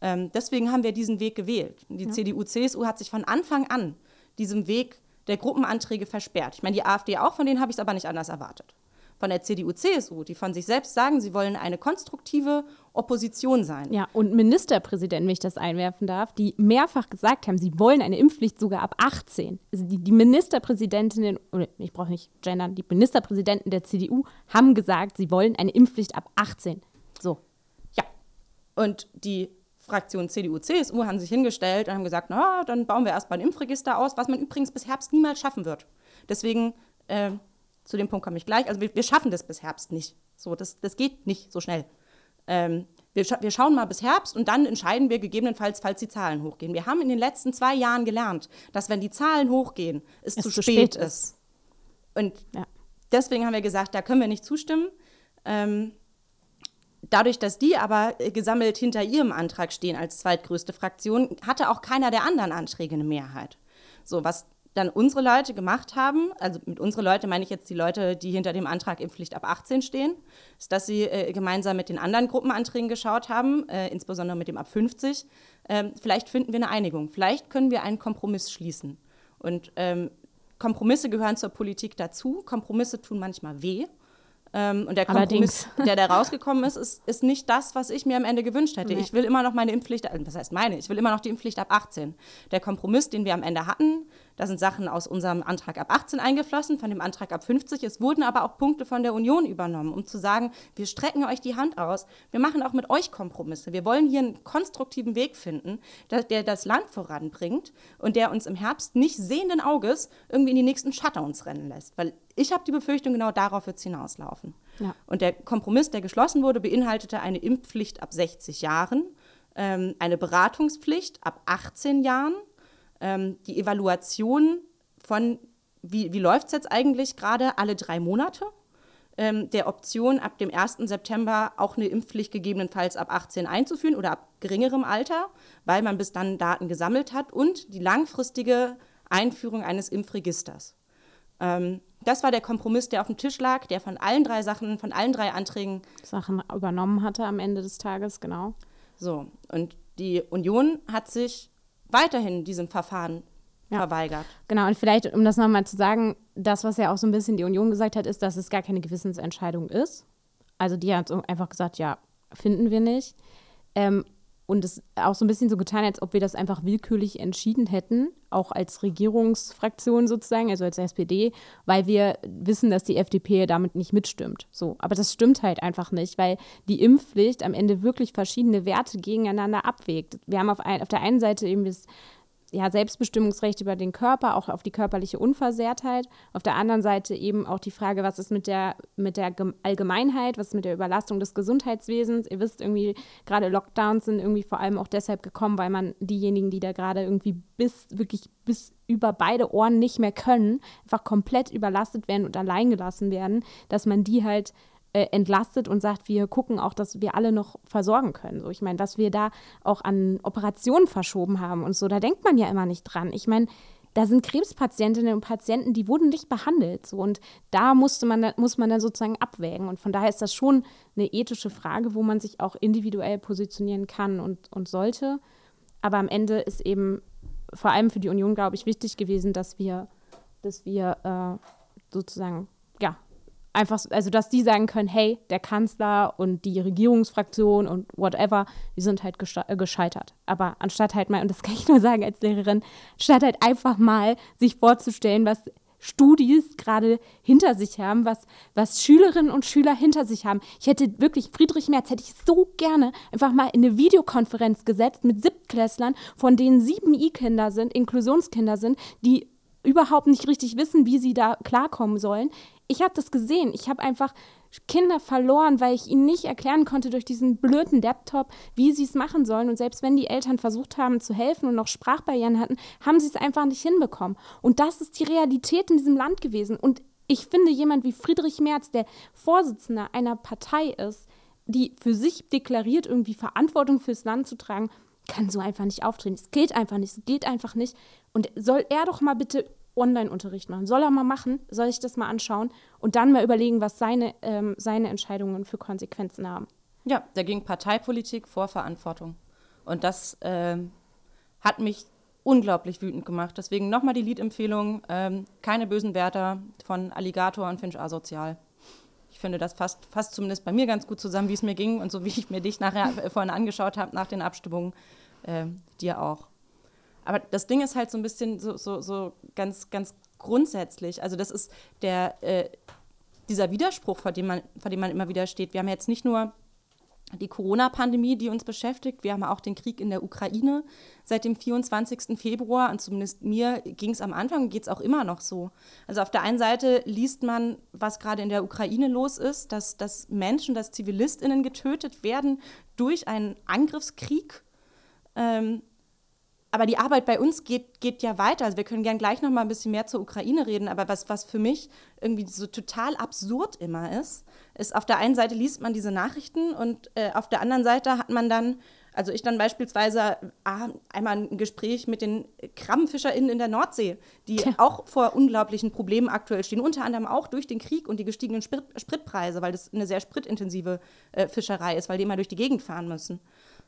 Speaker 2: Ähm, deswegen haben wir diesen Weg gewählt. Die ja. CDU, CSU hat sich von Anfang an diesem Weg der Gruppenanträge versperrt. Ich meine, die AfD auch, von denen habe ich es aber nicht anders erwartet von der CDU, CSU, die von sich selbst sagen, sie wollen eine konstruktive Opposition sein.
Speaker 3: Ja, und Ministerpräsidenten, wenn ich das einwerfen darf, die mehrfach gesagt haben, sie wollen eine Impfpflicht sogar ab 18. Also die, die Ministerpräsidentinnen, ich brauche nicht gendern, die Ministerpräsidenten der CDU haben gesagt, sie wollen eine Impfpflicht ab 18. So.
Speaker 2: Ja. Und die Fraktion CDU, CSU haben sich hingestellt und haben gesagt, na, dann bauen wir erstmal ein Impfregister aus, was man übrigens bis Herbst niemals schaffen wird. Deswegen äh, zu dem Punkt komme ich gleich. Also wir, wir, schaffen das bis Herbst nicht. So, das, das geht nicht so schnell. Ähm, wir, scha wir, schauen mal bis Herbst und dann entscheiden wir gegebenenfalls, falls die Zahlen hochgehen. Wir haben in den letzten zwei Jahren gelernt, dass wenn die Zahlen hochgehen, es, es zu, spät, spät ist. ist. Und ja. deswegen haben wir gesagt, da können wir nicht zustimmen. Ähm, dadurch, dass die aber gesammelt hinter ihrem Antrag stehen als zweitgrößte Fraktion, hatte auch keiner der anderen Anträge eine Mehrheit. So, was dann unsere Leute gemacht haben, also mit unsere Leute meine ich jetzt die Leute, die hinter dem Antrag Impfpflicht ab 18 stehen, ist, dass sie äh, gemeinsam mit den anderen Gruppenanträgen geschaut haben, äh, insbesondere mit dem ab 50. Ähm, vielleicht finden wir eine Einigung, vielleicht können wir einen Kompromiss schließen. Und ähm, Kompromisse gehören zur Politik dazu. Kompromisse tun manchmal weh. Ähm, und der Kompromiss, der da rausgekommen ist, ist, ist, nicht das, was ich mir am Ende gewünscht hätte. Nee. Ich will immer noch meine Impfpflicht, äh, was heißt meine? Ich will immer noch die Impfpflicht ab 18. Der Kompromiss, den wir am Ende hatten, da sind Sachen aus unserem Antrag ab 18 eingeflossen, von dem Antrag ab 50. Es wurden aber auch Punkte von der Union übernommen, um zu sagen, wir strecken euch die Hand aus. Wir machen auch mit euch Kompromisse. Wir wollen hier einen konstruktiven Weg finden, der, das Land voranbringt und der uns im Herbst nicht sehenden Auges irgendwie in die nächsten Shutdowns rennen lässt. Weil ich habe die Befürchtung, genau darauf wird es hinauslaufen. Ja. Und der Kompromiss, der geschlossen wurde, beinhaltete eine Impfpflicht ab 60 Jahren, ähm, eine Beratungspflicht ab 18 Jahren, ähm, die Evaluation von, wie, wie läuft es jetzt eigentlich gerade, alle drei Monate, ähm, der Option ab dem 1. September auch eine Impfpflicht gegebenenfalls ab 18 einzuführen oder ab geringerem Alter, weil man bis dann Daten gesammelt hat und die langfristige Einführung eines Impfregisters. Ähm, das war der Kompromiss, der auf dem Tisch lag, der von allen drei Sachen, von allen drei Anträgen
Speaker 3: Sachen übernommen hatte am Ende des Tages, genau.
Speaker 2: So, und die Union hat sich weiterhin diesem Verfahren ja. verweigert.
Speaker 3: Genau, und vielleicht, um das nochmal zu sagen, das, was ja auch so ein bisschen die Union gesagt hat, ist, dass es gar keine Gewissensentscheidung ist. Also die hat einfach gesagt, ja, finden wir nicht. Ähm, und es auch so ein bisschen so getan, als ob wir das einfach willkürlich entschieden hätten, auch als Regierungsfraktion sozusagen, also als SPD, weil wir wissen, dass die FDP damit nicht mitstimmt. So, aber das stimmt halt einfach nicht, weil die Impfpflicht am Ende wirklich verschiedene Werte gegeneinander abwägt. Wir haben auf, ein, auf der einen Seite eben das ja, Selbstbestimmungsrecht über den Körper, auch auf die körperliche Unversehrtheit. Auf der anderen Seite eben auch die Frage, was ist mit der, mit der Allgemeinheit, was ist mit der Überlastung des Gesundheitswesens. Ihr wisst irgendwie, gerade Lockdowns sind irgendwie vor allem auch deshalb gekommen, weil man diejenigen, die da gerade irgendwie bis, wirklich bis über beide Ohren nicht mehr können, einfach komplett überlastet werden und allein gelassen werden, dass man die halt äh, entlastet und sagt, wir gucken auch, dass wir alle noch versorgen können. So, ich meine, was wir da auch an Operationen verschoben haben und so, da denkt man ja immer nicht dran. Ich meine, da sind Krebspatientinnen und Patienten, die wurden nicht behandelt. So, und da musste man, muss man dann sozusagen abwägen. Und von daher ist das schon eine ethische Frage, wo man sich auch individuell positionieren kann und, und sollte. Aber am Ende ist eben vor allem für die Union, glaube ich, wichtig gewesen, dass wir, dass wir äh, sozusagen ja, einfach, also dass die sagen können, hey, der Kanzler und die Regierungsfraktion und whatever, die sind halt äh, gescheitert. Aber anstatt halt mal, und das kann ich nur sagen als Lehrerin, statt halt einfach mal sich vorzustellen, was Studis gerade hinter sich haben, was, was Schülerinnen und Schüler hinter sich haben. Ich hätte wirklich, Friedrich Merz hätte ich so gerne einfach mal in eine Videokonferenz gesetzt mit Siebtklässlern, von denen sieben I-Kinder sind, Inklusionskinder sind, die überhaupt nicht richtig wissen, wie sie da klarkommen sollen. Ich habe das gesehen. Ich habe einfach Kinder verloren, weil ich ihnen nicht erklären konnte durch diesen blöden Laptop, wie sie es machen sollen. Und selbst wenn die Eltern versucht haben zu helfen und noch Sprachbarrieren hatten, haben sie es einfach nicht hinbekommen. Und das ist die Realität in diesem Land gewesen. Und ich finde, jemand wie Friedrich Merz, der Vorsitzender einer Partei ist, die für sich deklariert, irgendwie Verantwortung fürs Land zu tragen, kann so einfach nicht auftreten. Es geht einfach nicht. Es geht einfach nicht. Und soll er doch mal bitte Online-Unterricht machen. Soll er mal machen, soll ich das mal anschauen und dann mal überlegen, was seine, ähm, seine Entscheidungen für Konsequenzen haben.
Speaker 2: Ja, da ging Parteipolitik vor Verantwortung. Und das ähm, hat mich unglaublich wütend gemacht. Deswegen nochmal die Liedempfehlung: ähm, Keine bösen Wärter von Alligator und Finch Asozial. Ich finde, das fasst, fasst zumindest bei mir ganz gut zusammen, wie es mir ging und so wie ich mir dich nachher vorhin angeschaut habe nach den Abstimmungen, äh, dir auch. Aber das Ding ist halt so ein bisschen so, so, so ganz, ganz grundsätzlich. Also das ist der, äh, dieser Widerspruch, vor dem, man, vor dem man immer wieder steht. Wir haben jetzt nicht nur die Corona-Pandemie, die uns beschäftigt. Wir haben auch den Krieg in der Ukraine seit dem 24. Februar. Und zumindest mir ging es am Anfang, geht es auch immer noch so. Also auf der einen Seite liest man, was gerade in der Ukraine los ist, dass, dass Menschen, dass ZivilistInnen getötet werden durch einen Angriffskrieg. Ähm, aber die Arbeit bei uns geht, geht ja weiter. Also wir können gern gleich noch mal ein bisschen mehr zur Ukraine reden. Aber was, was für mich irgendwie so total absurd immer ist, ist, auf der einen Seite liest man diese Nachrichten und äh, auf der anderen Seite hat man dann, also ich dann beispielsweise ah, einmal ein Gespräch mit den KrabbenfischerInnen in der Nordsee, die Tja. auch vor unglaublichen Problemen aktuell stehen, unter anderem auch durch den Krieg und die gestiegenen Sprit Spritpreise, weil das eine sehr spritintensive äh, Fischerei ist, weil die immer durch die Gegend fahren müssen.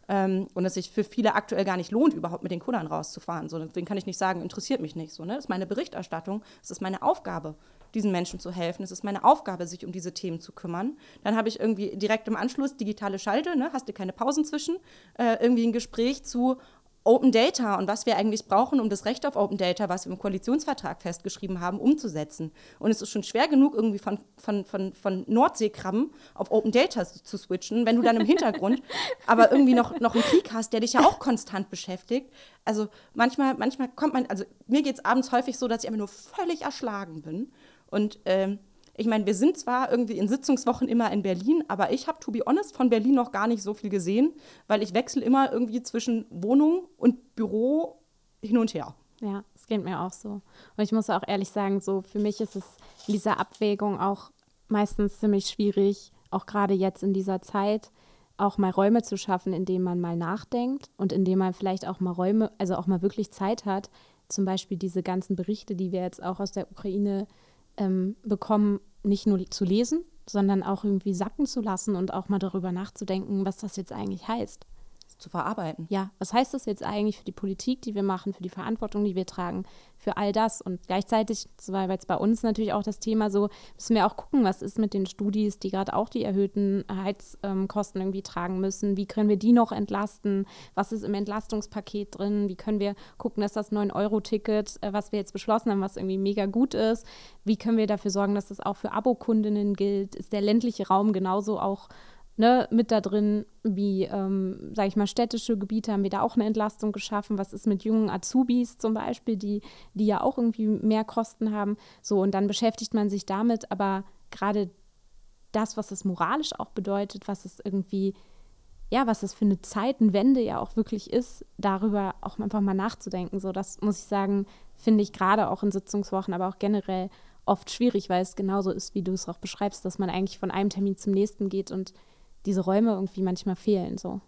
Speaker 2: Ähm, und es sich für viele aktuell gar nicht lohnt, überhaupt mit den Kuddern rauszufahren. So, deswegen kann ich nicht sagen, interessiert mich nicht. So, ne? Das ist meine Berichterstattung, es ist meine Aufgabe, diesen Menschen zu helfen. Es ist meine Aufgabe, sich um diese Themen zu kümmern. Dann habe ich irgendwie direkt im Anschluss digitale Schalte, ne? hast du keine Pausen zwischen, äh, irgendwie ein Gespräch zu, Open Data und was wir eigentlich brauchen, um das Recht auf Open Data, was wir im Koalitionsvertrag festgeschrieben haben, umzusetzen. Und es ist schon schwer genug, irgendwie von, von, von, von Nordseekrabben auf Open Data zu switchen, wenn du dann im Hintergrund aber irgendwie noch, noch einen Krieg hast, der dich ja auch konstant beschäftigt. Also manchmal, manchmal kommt man, also mir geht es abends häufig so, dass ich einfach nur völlig erschlagen bin. Und ähm, ich meine, wir sind zwar irgendwie in Sitzungswochen immer in Berlin, aber ich habe, to be honest, von Berlin noch gar nicht so viel gesehen, weil ich wechsle immer irgendwie zwischen Wohnung und Büro hin und her.
Speaker 3: Ja, es geht mir auch so. Und ich muss auch ehrlich sagen, so für mich ist es in dieser Abwägung auch meistens ziemlich schwierig, auch gerade jetzt in dieser Zeit, auch mal Räume zu schaffen, in denen man mal nachdenkt und in denen man vielleicht auch mal Räume, also auch mal wirklich Zeit hat, zum Beispiel diese ganzen Berichte, die wir jetzt auch aus der Ukraine ähm, bekommen, nicht nur zu lesen, sondern auch irgendwie sacken zu lassen und auch mal darüber nachzudenken, was das jetzt eigentlich heißt.
Speaker 2: Zu verarbeiten.
Speaker 3: Ja, was heißt das jetzt eigentlich für die Politik, die wir machen, für die Verantwortung, die wir tragen, für all das? Und gleichzeitig, weil jetzt bei uns natürlich auch das Thema so, müssen wir auch gucken, was ist mit den Studis, die gerade auch die erhöhten Heizkosten irgendwie tragen müssen. Wie können wir die noch entlasten? Was ist im Entlastungspaket drin? Wie können wir gucken, dass das 9-Euro-Ticket, äh, was wir jetzt beschlossen haben, was irgendwie mega gut ist, wie können wir dafür sorgen, dass das auch für Abokundinnen gilt? Ist der ländliche Raum genauso auch ne, mit da drin, wie, ähm, sage ich mal, städtische Gebiete haben wir da auch eine Entlastung geschaffen. Was ist mit jungen Azubis zum Beispiel, die, die ja auch irgendwie mehr Kosten haben? So, und dann beschäftigt man sich damit, aber gerade das, was es moralisch auch bedeutet, was es irgendwie, ja, was es für eine Zeitenwende ja auch wirklich ist, darüber auch einfach mal nachzudenken. So, das muss ich sagen, finde ich gerade auch in Sitzungswochen, aber auch generell oft schwierig, weil es genauso ist, wie du es auch beschreibst, dass man eigentlich von einem Termin zum nächsten geht und diese Räume irgendwie manchmal fehlen. So.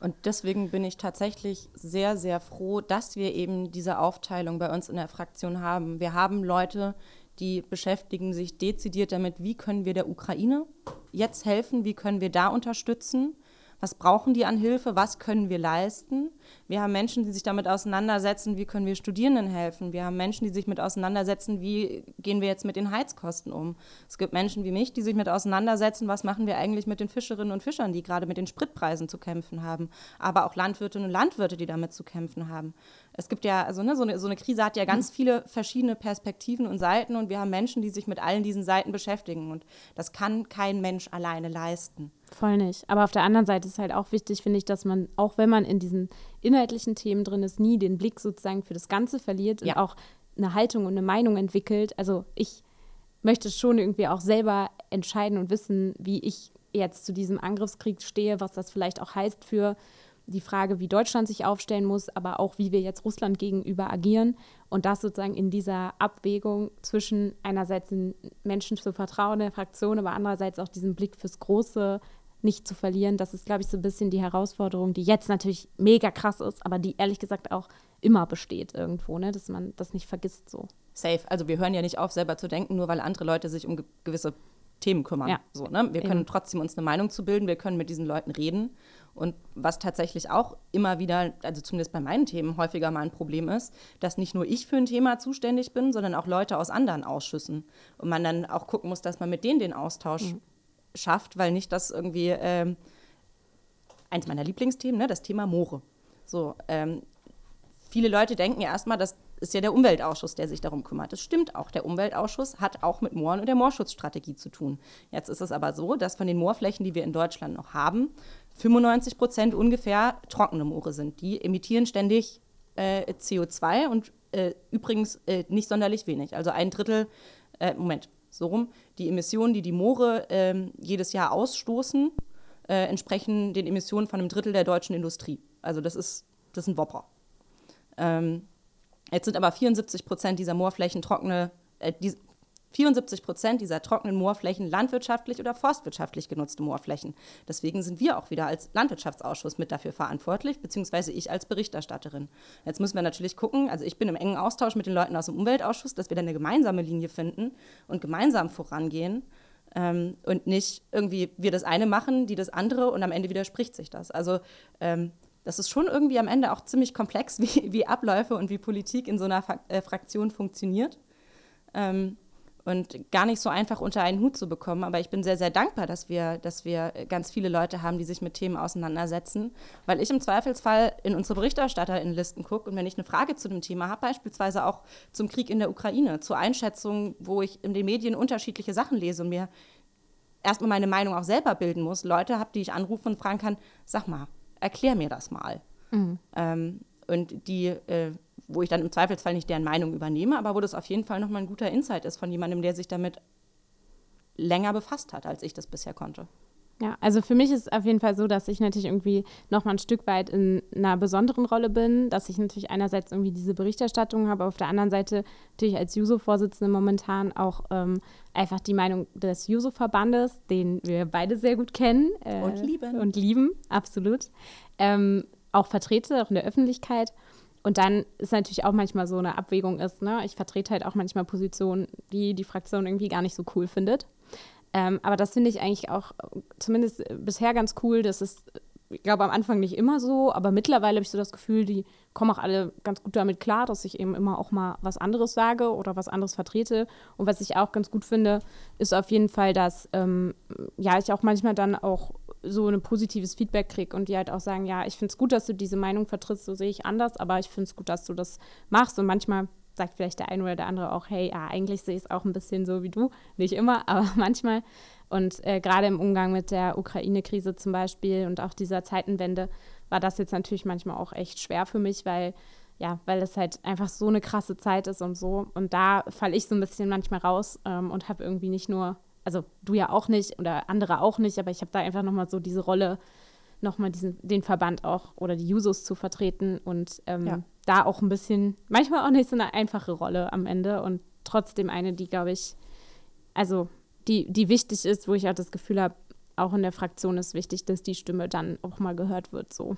Speaker 2: Und deswegen bin ich tatsächlich sehr, sehr froh, dass wir eben diese Aufteilung bei uns in der Fraktion haben. Wir haben Leute, die beschäftigen sich dezidiert damit, wie können wir der Ukraine jetzt helfen, wie können wir da unterstützen was brauchen die an Hilfe, was können wir leisten. Wir haben Menschen, die sich damit auseinandersetzen, wie können wir Studierenden helfen. Wir haben Menschen, die sich mit auseinandersetzen, wie gehen wir jetzt mit den Heizkosten um. Es gibt Menschen wie mich, die sich mit auseinandersetzen, was machen wir eigentlich mit den Fischerinnen und Fischern, die gerade mit den Spritpreisen zu kämpfen haben. Aber auch Landwirtinnen und Landwirte, die damit zu kämpfen haben. Es gibt ja, also ne, so, eine, so eine Krise hat ja ganz mhm. viele verschiedene Perspektiven und Seiten und wir haben Menschen, die sich mit allen diesen Seiten beschäftigen. Und das kann kein Mensch alleine leisten.
Speaker 3: Voll nicht. Aber auf der anderen Seite ist halt auch wichtig, finde ich, dass man, auch wenn man in diesen inhaltlichen Themen drin ist, nie den Blick sozusagen für das Ganze verliert ja. und auch eine Haltung und eine Meinung entwickelt. Also ich möchte schon irgendwie auch selber entscheiden und wissen, wie ich jetzt zu diesem Angriffskrieg stehe, was das vielleicht auch heißt für die Frage, wie Deutschland sich aufstellen muss, aber auch wie wir jetzt Russland gegenüber agieren und das sozusagen in dieser Abwägung zwischen einerseits den Menschen zu vertrauen der Fraktion, aber andererseits auch diesen Blick fürs Große nicht zu verlieren. Das ist, glaube ich, so ein bisschen die Herausforderung, die jetzt natürlich mega krass ist, aber die ehrlich gesagt auch immer besteht irgendwo, ne? dass man das nicht vergisst so.
Speaker 2: Safe. Also wir hören ja nicht auf, selber zu denken, nur weil andere Leute sich um ge gewisse Themen kümmern. Ja. So, ne? Wir können Eben. trotzdem uns eine Meinung zu bilden, wir können mit diesen Leuten reden. Und was tatsächlich auch immer wieder, also zumindest bei meinen Themen häufiger mal ein Problem ist, dass nicht nur ich für ein Thema zuständig bin, sondern auch Leute aus anderen Ausschüssen. Und man dann auch gucken muss, dass man mit denen den Austausch mhm schafft, weil nicht das irgendwie ähm, eins meiner Lieblingsthemen, ne, das Thema Moore. So, ähm, viele Leute denken ja erstmal, das ist ja der Umweltausschuss, der sich darum kümmert. Das stimmt auch. Der Umweltausschuss hat auch mit Mooren und der Moorschutzstrategie zu tun. Jetzt ist es aber so, dass von den Moorflächen, die wir in Deutschland noch haben, 95 Prozent ungefähr trockene Moore sind. Die emittieren ständig äh, CO2 und äh, übrigens äh, nicht sonderlich wenig. Also ein Drittel, äh, Moment, so rum. Die Emissionen, die die Moore ähm, jedes Jahr ausstoßen, äh, entsprechen den Emissionen von einem Drittel der deutschen Industrie. Also das ist, das ist ein Wopper. Ähm, jetzt sind aber 74 Prozent dieser Moorflächen trockene, äh, die, 74 Prozent dieser trockenen Moorflächen landwirtschaftlich oder forstwirtschaftlich genutzte Moorflächen. Deswegen sind wir auch wieder als Landwirtschaftsausschuss mit dafür verantwortlich, beziehungsweise ich als Berichterstatterin. Jetzt müssen wir natürlich gucken, also ich bin im engen Austausch mit den Leuten aus dem Umweltausschuss, dass wir dann eine gemeinsame Linie finden und gemeinsam vorangehen. Ähm, und nicht irgendwie wir das eine machen, die das andere und am Ende widerspricht sich das. Also ähm, das ist schon irgendwie am Ende auch ziemlich komplex, wie, wie Abläufe und wie Politik in so einer äh, Fraktion funktioniert. Ähm, und gar nicht so einfach unter einen Hut zu bekommen. Aber ich bin sehr, sehr dankbar, dass wir, dass wir ganz viele Leute haben, die sich mit Themen auseinandersetzen, weil ich im Zweifelsfall in unsere BerichterstatterInnenlisten gucke und wenn ich eine Frage zu dem Thema habe, beispielsweise auch zum Krieg in der Ukraine, zur Einschätzung, wo ich in den Medien unterschiedliche Sachen lese und mir erstmal meine Meinung auch selber bilden muss, Leute habe, die ich anrufe und fragen kann, sag mal, erklär mir das mal. Mhm. Ähm, und die äh, wo ich dann im Zweifelsfall nicht deren Meinung übernehme, aber wo das auf jeden Fall nochmal ein guter Insight ist von jemandem, der sich damit länger befasst hat, als ich das bisher konnte.
Speaker 3: Ja, also für mich ist es auf jeden Fall so, dass ich natürlich irgendwie nochmal ein Stück weit in einer besonderen Rolle bin, dass ich natürlich einerseits irgendwie diese Berichterstattung habe, auf der anderen Seite natürlich als Juso-Vorsitzende momentan auch ähm, einfach die Meinung des Juso-Verbandes, den wir beide sehr gut kennen.
Speaker 2: Äh, und lieben.
Speaker 3: Und lieben, absolut. Ähm, auch vertrete, auch in der Öffentlichkeit. Und dann ist natürlich auch manchmal so eine Abwägung ist, ne? ich vertrete halt auch manchmal Positionen, die die Fraktion irgendwie gar nicht so cool findet. Ähm, aber das finde ich eigentlich auch zumindest bisher ganz cool, dass es ich glaube am Anfang nicht immer so, aber mittlerweile habe ich so das Gefühl, die kommen auch alle ganz gut damit klar, dass ich eben immer auch mal was anderes sage oder was anderes vertrete. Und was ich auch ganz gut finde, ist auf jeden Fall, dass ähm, ja ich auch manchmal dann auch so ein positives Feedback kriege und die halt auch sagen, ja, ich finde es gut, dass du diese Meinung vertrittst, so sehe ich anders, aber ich finde es gut, dass du das machst. Und manchmal sagt vielleicht der eine oder der andere auch, hey, ja, eigentlich sehe ich es auch ein bisschen so wie du. Nicht immer, aber manchmal. Und äh, gerade im Umgang mit der Ukraine-Krise zum Beispiel und auch dieser Zeitenwende war das jetzt natürlich manchmal auch echt schwer für mich, weil ja, weil es halt einfach so eine krasse Zeit ist und so. Und da falle ich so ein bisschen manchmal raus ähm, und habe irgendwie nicht nur, also du ja auch nicht oder andere auch nicht, aber ich habe da einfach nochmal so diese Rolle, nochmal den Verband auch oder die Jusos zu vertreten und ähm, ja. da auch ein bisschen, manchmal auch nicht so eine einfache Rolle am Ende und trotzdem eine, die, glaube ich, also die, die wichtig ist, wo ich auch das Gefühl habe, auch in der Fraktion ist wichtig, dass die Stimme dann auch mal gehört wird. So.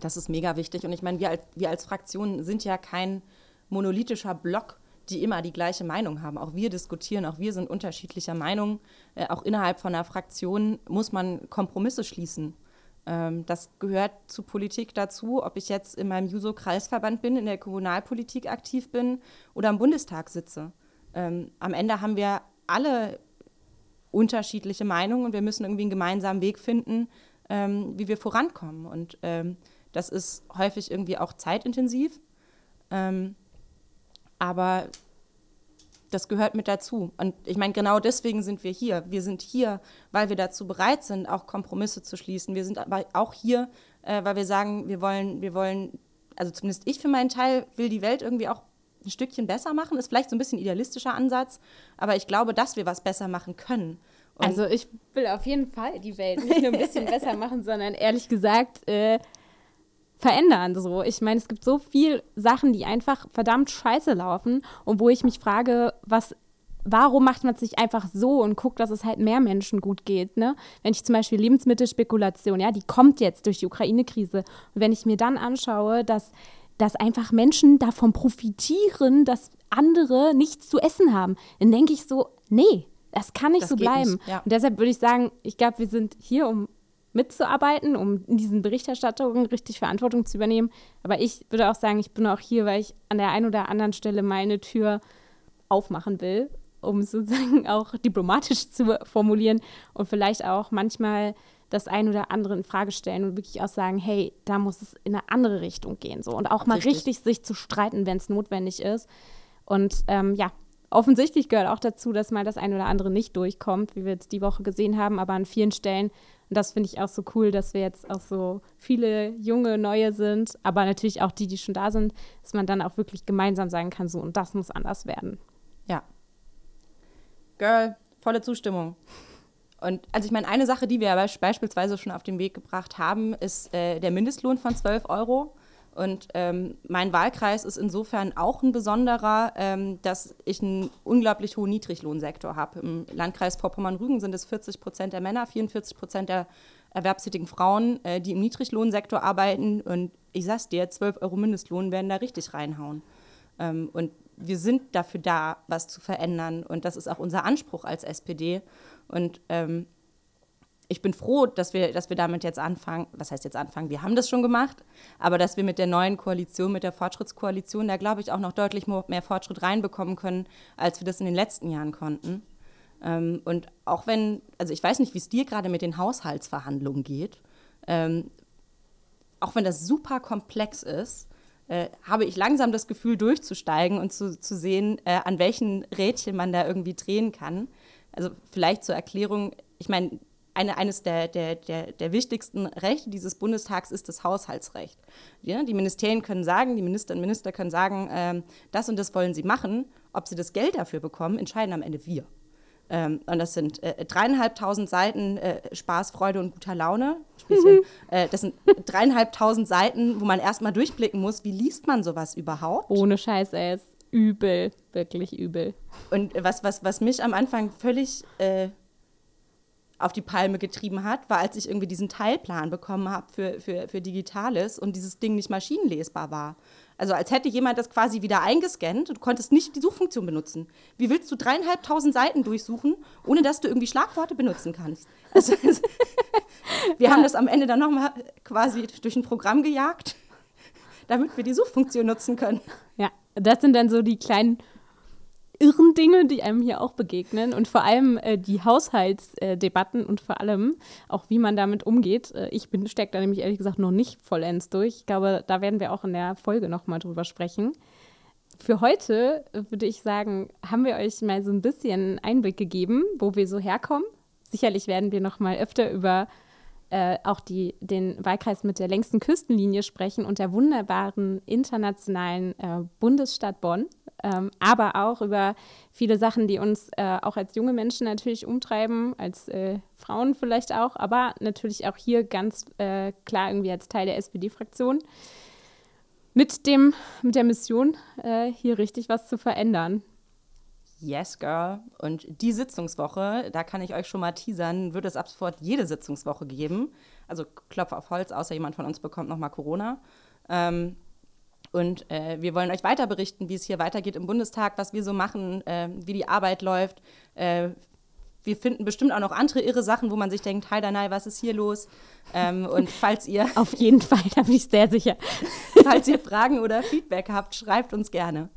Speaker 2: Das ist mega wichtig. Und ich meine, wir als, wir als Fraktion sind ja kein monolithischer Block, die immer die gleiche Meinung haben. Auch wir diskutieren, auch wir sind unterschiedlicher Meinung. Äh, auch innerhalb von einer Fraktion muss man Kompromisse schließen. Ähm, das gehört zu Politik dazu, ob ich jetzt in meinem Juso-Kreisverband bin, in der Kommunalpolitik aktiv bin oder im Bundestag sitze. Ähm, am Ende haben wir alle unterschiedliche Meinungen und wir müssen irgendwie einen gemeinsamen Weg finden, ähm, wie wir vorankommen. Und ähm, das ist häufig irgendwie auch zeitintensiv, ähm, aber das gehört mit dazu. Und ich meine, genau deswegen sind wir hier. Wir sind hier, weil wir dazu bereit sind, auch Kompromisse zu schließen. Wir sind aber auch hier, äh, weil wir sagen, wir wollen, wir wollen, also zumindest ich für meinen Teil will die Welt irgendwie auch ein Stückchen besser machen. Ist vielleicht so ein bisschen idealistischer Ansatz, aber ich glaube, dass wir was besser machen können.
Speaker 3: Und also ich will auf jeden Fall die Welt nicht nur ein bisschen besser machen, sondern ehrlich gesagt äh, verändern. So. Ich meine, es gibt so viele Sachen, die einfach verdammt scheiße laufen und wo ich mich frage, was warum macht man es nicht einfach so und guckt, dass es halt mehr Menschen gut geht? Ne? Wenn ich zum Beispiel Lebensmittelspekulation, ja, die kommt jetzt durch die Ukraine-Krise. Und wenn ich mir dann anschaue, dass dass einfach Menschen davon profitieren, dass andere nichts zu essen haben. Dann denke ich so, nee, das kann nicht das so bleiben. Nicht, ja. Und deshalb würde ich sagen, ich glaube, wir sind hier, um mitzuarbeiten, um in diesen Berichterstattungen richtig Verantwortung zu übernehmen. Aber ich würde auch sagen, ich bin auch hier, weil ich an der einen oder anderen Stelle meine Tür aufmachen will, um sozusagen auch diplomatisch zu formulieren und vielleicht auch manchmal das ein oder andere in Frage stellen und wirklich auch sagen, hey, da muss es in eine andere Richtung gehen. So. Und auch mal richtig, richtig sich zu streiten, wenn es notwendig ist. Und ähm, ja, offensichtlich gehört auch dazu, dass mal das ein oder andere nicht durchkommt, wie wir jetzt die Woche gesehen haben, aber an vielen Stellen. Und das finde ich auch so cool, dass wir jetzt auch so viele junge, neue sind, aber natürlich auch die, die schon da sind, dass man dann auch wirklich gemeinsam sagen kann, so und das muss anders werden.
Speaker 2: Ja. Girl, volle Zustimmung. Und also ich meine, eine Sache, die wir beispielsweise schon auf den Weg gebracht haben, ist äh, der Mindestlohn von 12 Euro. Und ähm, mein Wahlkreis ist insofern auch ein besonderer, ähm, dass ich einen unglaublich hohen Niedriglohnsektor habe. Im Landkreis Vorpommern-Rügen sind es 40 Prozent der Männer, 44 Prozent der erwerbstätigen Frauen, äh, die im Niedriglohnsektor arbeiten. Und ich sag's dir, 12 Euro Mindestlohn werden da richtig reinhauen. Ähm, und wir sind dafür da, was zu verändern. Und das ist auch unser Anspruch als SPD. Und ähm, ich bin froh, dass wir, dass wir damit jetzt anfangen. Was heißt jetzt anfangen? Wir haben das schon gemacht, aber dass wir mit der neuen Koalition, mit der Fortschrittskoalition, da glaube ich auch noch deutlich mehr Fortschritt reinbekommen können, als wir das in den letzten Jahren konnten. Ähm, und auch wenn, also ich weiß nicht, wie es dir gerade mit den Haushaltsverhandlungen geht, ähm, auch wenn das super komplex ist, äh, habe ich langsam das Gefühl, durchzusteigen und zu, zu sehen, äh, an welchen Rädchen man da irgendwie drehen kann. Also vielleicht zur Erklärung, ich meine, eine, eines der, der, der, der, wichtigsten Rechte dieses Bundestags ist das Haushaltsrecht. Ja, die Ministerien können sagen, die Ministerinnen und Minister können sagen, ähm, das und das wollen sie machen. Ob sie das Geld dafür bekommen, entscheiden am Ende wir. Ähm, und das sind äh, dreieinhalbtausend Seiten äh, Spaß, Freude und guter Laune. Mhm. Äh, das sind dreieinhalbtausend Seiten, wo man erstmal durchblicken muss, wie liest man sowas überhaupt?
Speaker 3: Ohne Scheiß, ey, ist übel, wirklich übel.
Speaker 2: Und was, was, was mich am Anfang völlig äh, auf die Palme getrieben hat, war, als ich irgendwie diesen Teilplan bekommen habe für, für, für Digitales und dieses Ding nicht maschinenlesbar war. Also als hätte jemand das quasi wieder eingescannt und du konntest nicht die Suchfunktion benutzen. Wie willst du dreieinhalbtausend Seiten durchsuchen, ohne dass du irgendwie Schlagworte benutzen kannst? Also, wir haben das am Ende dann nochmal quasi durch ein Programm gejagt, damit wir die Suchfunktion nutzen können.
Speaker 3: Ja, das sind dann so die kleinen irren Dinge, die einem hier auch begegnen und vor allem äh, die Haushaltsdebatten äh, und vor allem auch, wie man damit umgeht. Äh, ich bin steckt da nämlich ehrlich gesagt noch nicht vollends durch. Ich glaube, da werden wir auch in der Folge nochmal drüber sprechen. Für heute würde ich sagen, haben wir euch mal so ein bisschen Einblick gegeben, wo wir so herkommen. Sicherlich werden wir noch mal öfter über äh, auch die, den Wahlkreis mit der längsten Küstenlinie sprechen und der wunderbaren internationalen äh, Bundesstadt Bonn, ähm, aber auch über viele Sachen, die uns äh, auch als junge Menschen natürlich umtreiben, als äh, Frauen vielleicht auch, aber natürlich auch hier ganz äh, klar irgendwie als Teil der SPD-Fraktion mit, mit der Mission, äh, hier richtig was zu verändern.
Speaker 2: Yes, Girl. Und die Sitzungswoche, da kann ich euch schon mal teasern, wird es ab sofort jede Sitzungswoche geben. Also Klopf auf Holz, außer jemand von uns bekommt nochmal Corona. Ähm, und äh, wir wollen euch weiter berichten, wie es hier weitergeht im Bundestag, was wir so machen, äh, wie die Arbeit läuft. Äh, wir finden bestimmt auch noch andere irre Sachen, wo man sich denkt, hi Danai, was ist hier los? Ähm, und falls ihr...
Speaker 3: Auf jeden Fall, da bin ich sehr sicher.
Speaker 2: falls ihr Fragen oder Feedback habt, schreibt uns gerne.